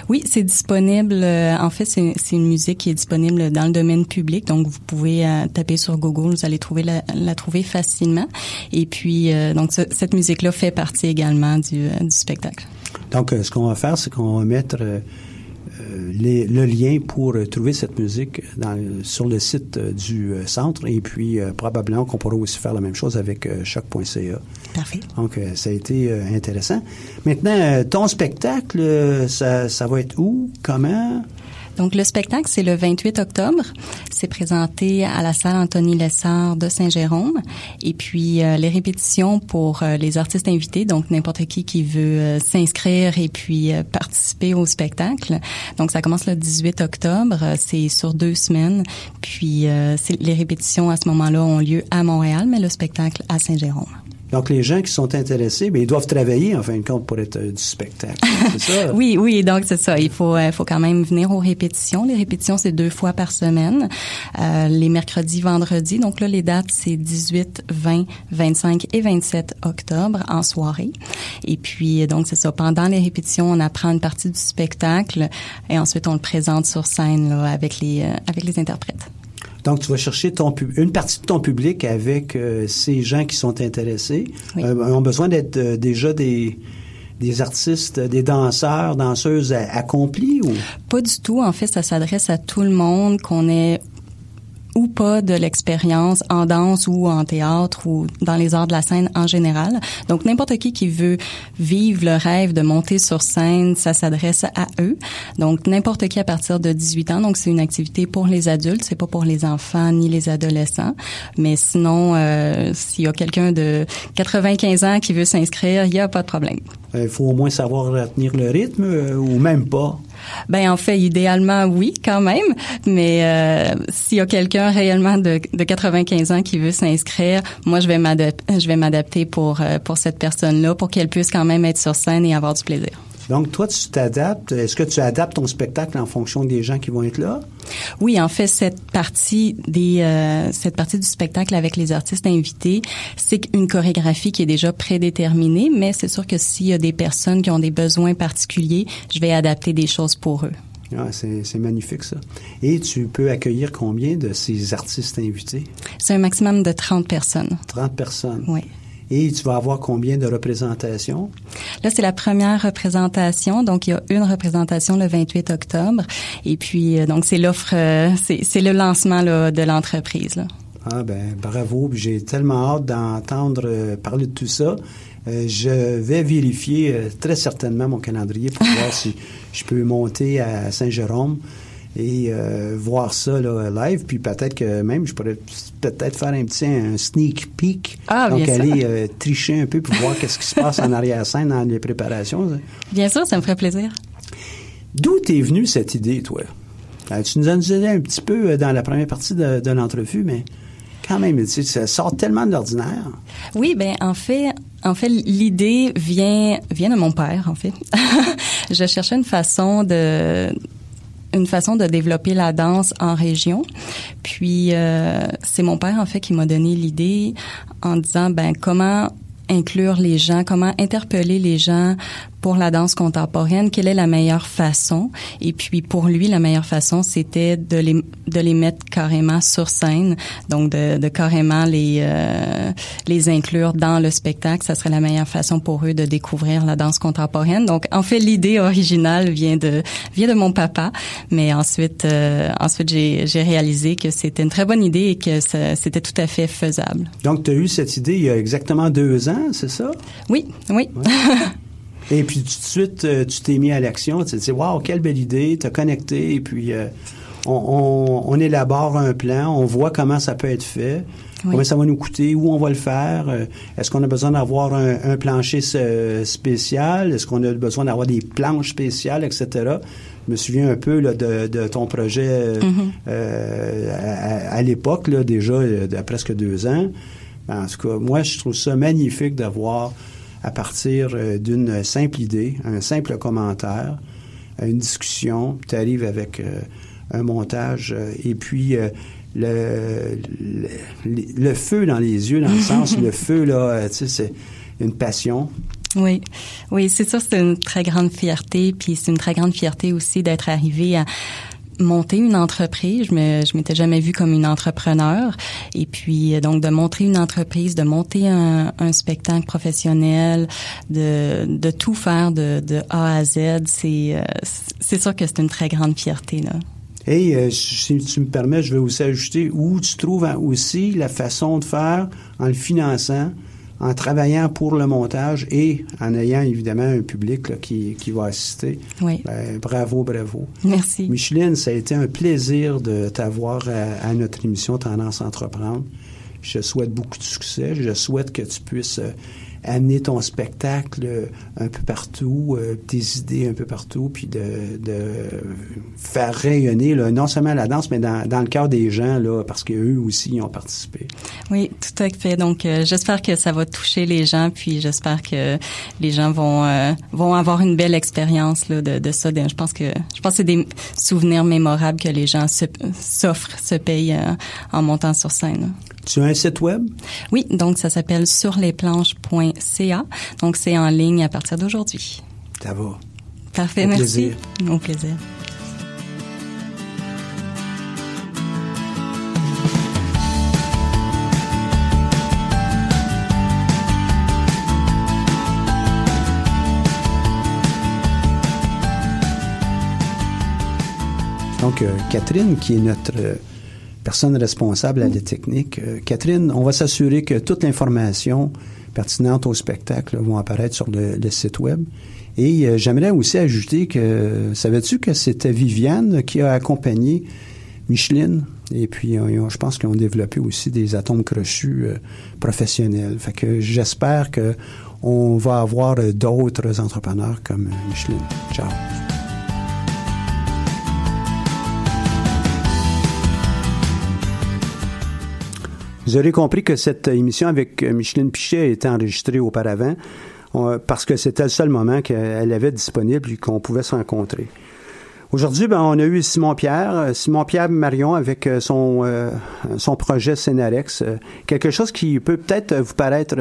Speaker 3: Oui, c'est disponible. euh, en fait, c'est c'est une musique qui est disponible dans le domaine public, donc vous pouvez taper sur Google, vous allez trouver la, la trouver facilement. Et puis, euh, donc ce- cette musique-là fait partie également du, du spectacle.
Speaker 1: Donc, euh, ce qu'on va faire, c'est qu'on va mettre euh, euh, les- le lien pour trouver cette musique dans, sur le site du centre et puis euh, probablement qu'on pourra aussi faire la même chose avec euh, choc.ca.
Speaker 3: Parfait.
Speaker 1: Donc, euh, ça a été euh, intéressant. Maintenant, euh, ton spectacle, ça, ça va être où? Comment?
Speaker 3: Donc le spectacle, c'est le 28 octobre. C'est présenté à la salle Anthony Lessard de Saint-Jérôme. Et puis euh, les répétitions pour euh, les artistes invités, donc n'importe qui qui veut euh, s'inscrire et puis euh, participer au spectacle. Donc ça commence le 18 octobre. C'est sur deux semaines. Puis les répétitions à ce moment-là ont lieu à Montréal, mais le spectacle à Saint-Jérôme.
Speaker 1: Donc, les gens qui sont intéressés, ben, ils doivent travailler, en fin de compte, pour être euh, du spectacle. <laughs> C'est ça?
Speaker 3: Oui, oui, donc c'est ça. Il faut, euh, faut quand même venir aux répétitions. Les répétitions, c'est deux fois par semaine, euh, les mercredis, vendredis. Donc là, les dates, c'est 18, 20, 25 et 27 octobre en soirée. Et puis, donc c'est ça. Pendant les répétitions, on apprend une partie du spectacle et ensuite on le présente sur scène là, avec les, euh, avec les interprètes.
Speaker 1: Donc, tu vas chercher ton pub- une partie de ton public avec euh, ces gens qui sont intéressés.
Speaker 3: Oui.
Speaker 1: Euh, ont besoin d'être euh, déjà des, des artistes, des danseurs, danseuses accomplis ou?
Speaker 3: Pas du tout. En fait, ça s'adresse à tout le monde, qu'on ait ou pas de l'expérience en danse ou en théâtre ou dans les arts de la scène en général. Donc n'importe qui qui veut vivre le rêve de monter sur scène, ça s'adresse à eux. Donc n'importe qui à partir de 18 ans. Donc c'est une activité pour les adultes, c'est pas pour les enfants ni les adolescents. Mais sinon, euh, s'il y a quelqu'un de 95 ans qui veut s'inscrire, il y a pas de problème.
Speaker 1: il faut au moins savoir tenir le rythme euh, ou même pas?
Speaker 3: Ben en fait, idéalement oui, quand même. Mais euh, s'il y a quelqu'un réellement de, de 95 ans qui veut s'inscrire, moi je vais m'adapter, je vais m'adapter pour euh, pour cette personne-là, pour qu'elle puisse quand même être sur scène et avoir du plaisir.
Speaker 1: Donc, toi, tu t'adaptes. Est-ce que tu adaptes ton spectacle en fonction des gens qui vont être là?
Speaker 3: Oui, en fait, cette partie des euh, cette partie du spectacle avec les artistes invités, c'est une chorégraphie qui est déjà prédéterminée, mais c'est sûr que s'il y a des personnes qui ont des besoins particuliers, je vais adapter des choses pour eux.
Speaker 1: Ah, c'est c'est magnifique, ça. Et tu peux accueillir combien de ces artistes invités?
Speaker 3: C'est un maximum de 30 personnes.
Speaker 1: 30 personnes.
Speaker 3: Oui.
Speaker 1: Et tu vas avoir combien de représentations?
Speaker 3: Là, c'est la première représentation. Donc, il y a une représentation le 28 octobre. Et puis, euh, donc, c'est l'offre, euh, c'est le lancement là, de l'entreprise.
Speaker 1: Ah ben bravo, j'ai tellement hâte d'entendre euh, parler de tout ça. Euh, je vais vérifier euh, très certainement mon calendrier pour voir <laughs> si je peux monter à Saint-Jérôme et euh, voir ça là, live. Puis peut-être que même je pourrais peut-être faire un petit un sneak peek.
Speaker 3: Ah,
Speaker 1: Donc
Speaker 3: bien sûr.
Speaker 1: aller euh, tricher un peu pour voir qu'est-ce qui se passe en arrière-scène dans les préparations.
Speaker 3: Bien sûr, ça me ferait plaisir.
Speaker 1: D'où t'es venue cette idée, toi? Euh, tu nous en disais un petit peu dans la première partie de, de l'entrevue, mais quand même, tu sais, ça sort tellement de l'ordinaire.
Speaker 3: Oui, ben en fait, en fait, l'idée vient vient de mon père. En fait, <laughs> je cherchais une façon de une façon de développer la danse en région. Puis euh, c'est mon père en fait qui m'a donné l'idée en disant ben comment inclure les gens, comment interpeller les gens pour la danse contemporaine, quelle est la meilleure façon? Et puis pour lui, la meilleure façon, c'était de les de les mettre carrément sur scène, donc de, de carrément les euh, les inclure dans le spectacle. Ça serait la meilleure façon pour eux de découvrir la danse contemporaine. Donc en fait, l'idée originale vient de vient de mon papa, mais ensuite euh, ensuite j'ai j'ai réalisé que c'était une très bonne idée et que ça- c'était tout à fait faisable.
Speaker 1: Donc, tu as eu cette idée il y a exactement deux ans, c'est ça?
Speaker 3: Oui, oui. <laughs>
Speaker 1: Et puis, tout de suite, euh, tu t'es mis à l'action. Tu t'es dit, waouh, quelle belle idée, t'as connecté, et puis euh, on, on- on élabore un plan, on voit comment ça peut être fait,
Speaker 3: Oui.
Speaker 1: combien ça va nous coûter, où on va le faire, euh, est-ce qu'on a besoin d'avoir un, un plancher euh, spécial, est-ce qu'on a besoin d'avoir des planches spéciales, etc. Je me souviens un peu là, de, de ton projet euh, euh, à, à l'époque, déjà, il y a presque deux ans. En tout cas, moi, je trouve ça magnifique d'avoir, à partir euh, d'une simple idée, un simple commentaire, une discussion, tu arrives avec euh, un montage, euh, et puis le, le, le feu dans les yeux, dans le sens, le <laughs> feu, là, tu sais, c'est une passion.
Speaker 3: Oui, oui, c'est ça, c'est une très grande fierté, puis c'est une très grande fierté aussi d'être arrivé à monter une entreprise. Je me, je m'étais jamais vue comme une entrepreneur. Et puis, euh, donc, de montrer une entreprise, de monter un, spectacle professionnel, de, tout faire de, A à Z, c'est, euh, c'est sûr que c'est une très grande fierté, là.
Speaker 1: Et euh, si tu me permets, je vais aussi ajouter où tu trouves aussi la façon de faire en le finançant, en travaillant pour le montage et en ayant évidemment un public là, qui, qui va assister.
Speaker 3: Oui.
Speaker 1: Ben, bravo, bravo.
Speaker 3: Merci.
Speaker 1: Micheline, ça a été un plaisir de t'avoir à, à notre émission Tendance à entreprendre. Je souhaite beaucoup de succès. Je souhaite que tu puisses euh, amener ton spectacle euh, un peu partout, euh, tes idées un peu partout, puis de, de faire rayonner là, non seulement la danse, mais dans, dans le cœur des gens, là, parce qu'eux aussi y ont participé.
Speaker 3: Oui, tout à fait. Donc, euh, j'espère que ça va toucher les gens, puis j'espère que les gens vont euh, vont avoir une belle expérience là, de, de ça. Je pense que je pense que c'est des souvenirs mémorables que les gens s'offrent, se payent euh, en montant sur scène. là.
Speaker 1: Tu as un site web?
Speaker 3: Oui, donc ça s'appelle surlesplanches.ca. Donc, c'est en ligne à partir d'aujourd'hui.
Speaker 1: Ça va.
Speaker 3: Parfait,
Speaker 1: Au
Speaker 3: merci.
Speaker 1: plaisir.
Speaker 3: Au plaisir.
Speaker 1: Donc, euh, Catherine, qui est notre euh, personne responsable à la technique, euh, Catherine, on va s'assurer que toute l'information pertinente au spectacle vont apparaître sur le, site web. Et euh, j'aimerais aussi ajouter que, savais-tu que c'était Viviane qui a accompagné Micheline? Et puis, je pense qu'ils ont développé aussi des atomes crochus euh, professionnels. Fait que j'espère que on va avoir d'autres entrepreneurs comme Micheline. Ciao. Vous aurez compris que cette émission avec euh, Micheline Pichet a été enregistrée auparavant parce que c'était le seul moment qu'elle avait disponible et qu'on pouvait se rencontrer. Aujourd'hui, ben, on a eu Simon Pierre, euh, Simon Pierre Marion avec euh, son euh, son projet Scénarex, euh, quelque chose qui peut peut-être vous paraître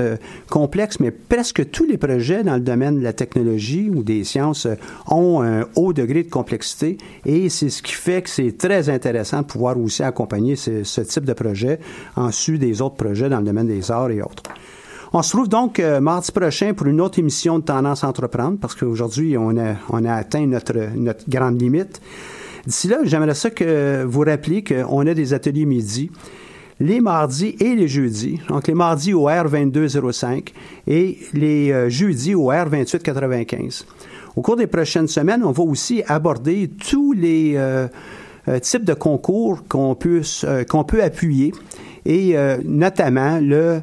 Speaker 1: complexe, mais presque tous les projets dans le domaine de la technologie ou des sciences ont un haut degré de complexité et c'est ce qui fait que c'est très intéressant de pouvoir aussi accompagner ce, ce type de projet en su des autres projets dans le domaine des arts et autres. On se trouve donc euh, mardi prochain pour une autre émission de Tendance à entreprendre parce qu'aujourd'hui, on a, on a atteint notre, notre grande limite. D'ici là, j'aimerais ça que vous rappeliez qu'on a des ateliers midi les mardis et les jeudis. Donc, les mardis au R2205 et les euh, jeudis au R2895. Au cours des prochaines semaines, on va aussi aborder tous les euh, types de concours qu'on peut, qu'on peut appuyer et notamment le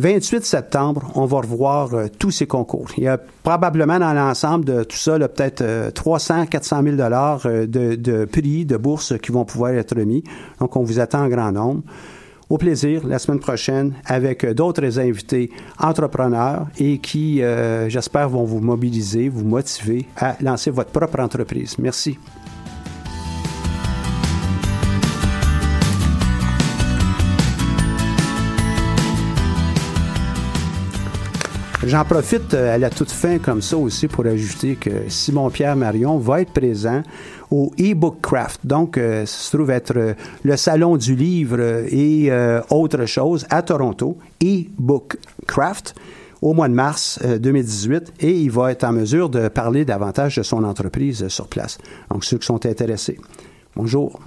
Speaker 1: 28 septembre, on va revoir euh, tous ces concours. Il y a probablement dans l'ensemble de tout ça, peut-être euh, 300, 400 000 dollars euh, de, de prix, de bourses qui vont pouvoir être remis. Donc, on vous attend en grand nombre. Au plaisir, la semaine prochaine, avec euh, d'autres invités entrepreneurs et qui, j'espère, vont vous mobiliser, vous motiver à lancer votre propre entreprise. Merci. J'en profite euh, à la toute fin comme ça aussi pour ajouter que Simon-Pierre Marion va être présent au e-book craft. Donc, euh, ça se trouve être euh, le salon du livre euh, et euh, autre chose à Toronto, e-book craft au mois de mars euh, 2018 et il va être en mesure de parler davantage de son entreprise euh, sur place. Donc, ceux qui sont intéressés. Bonjour.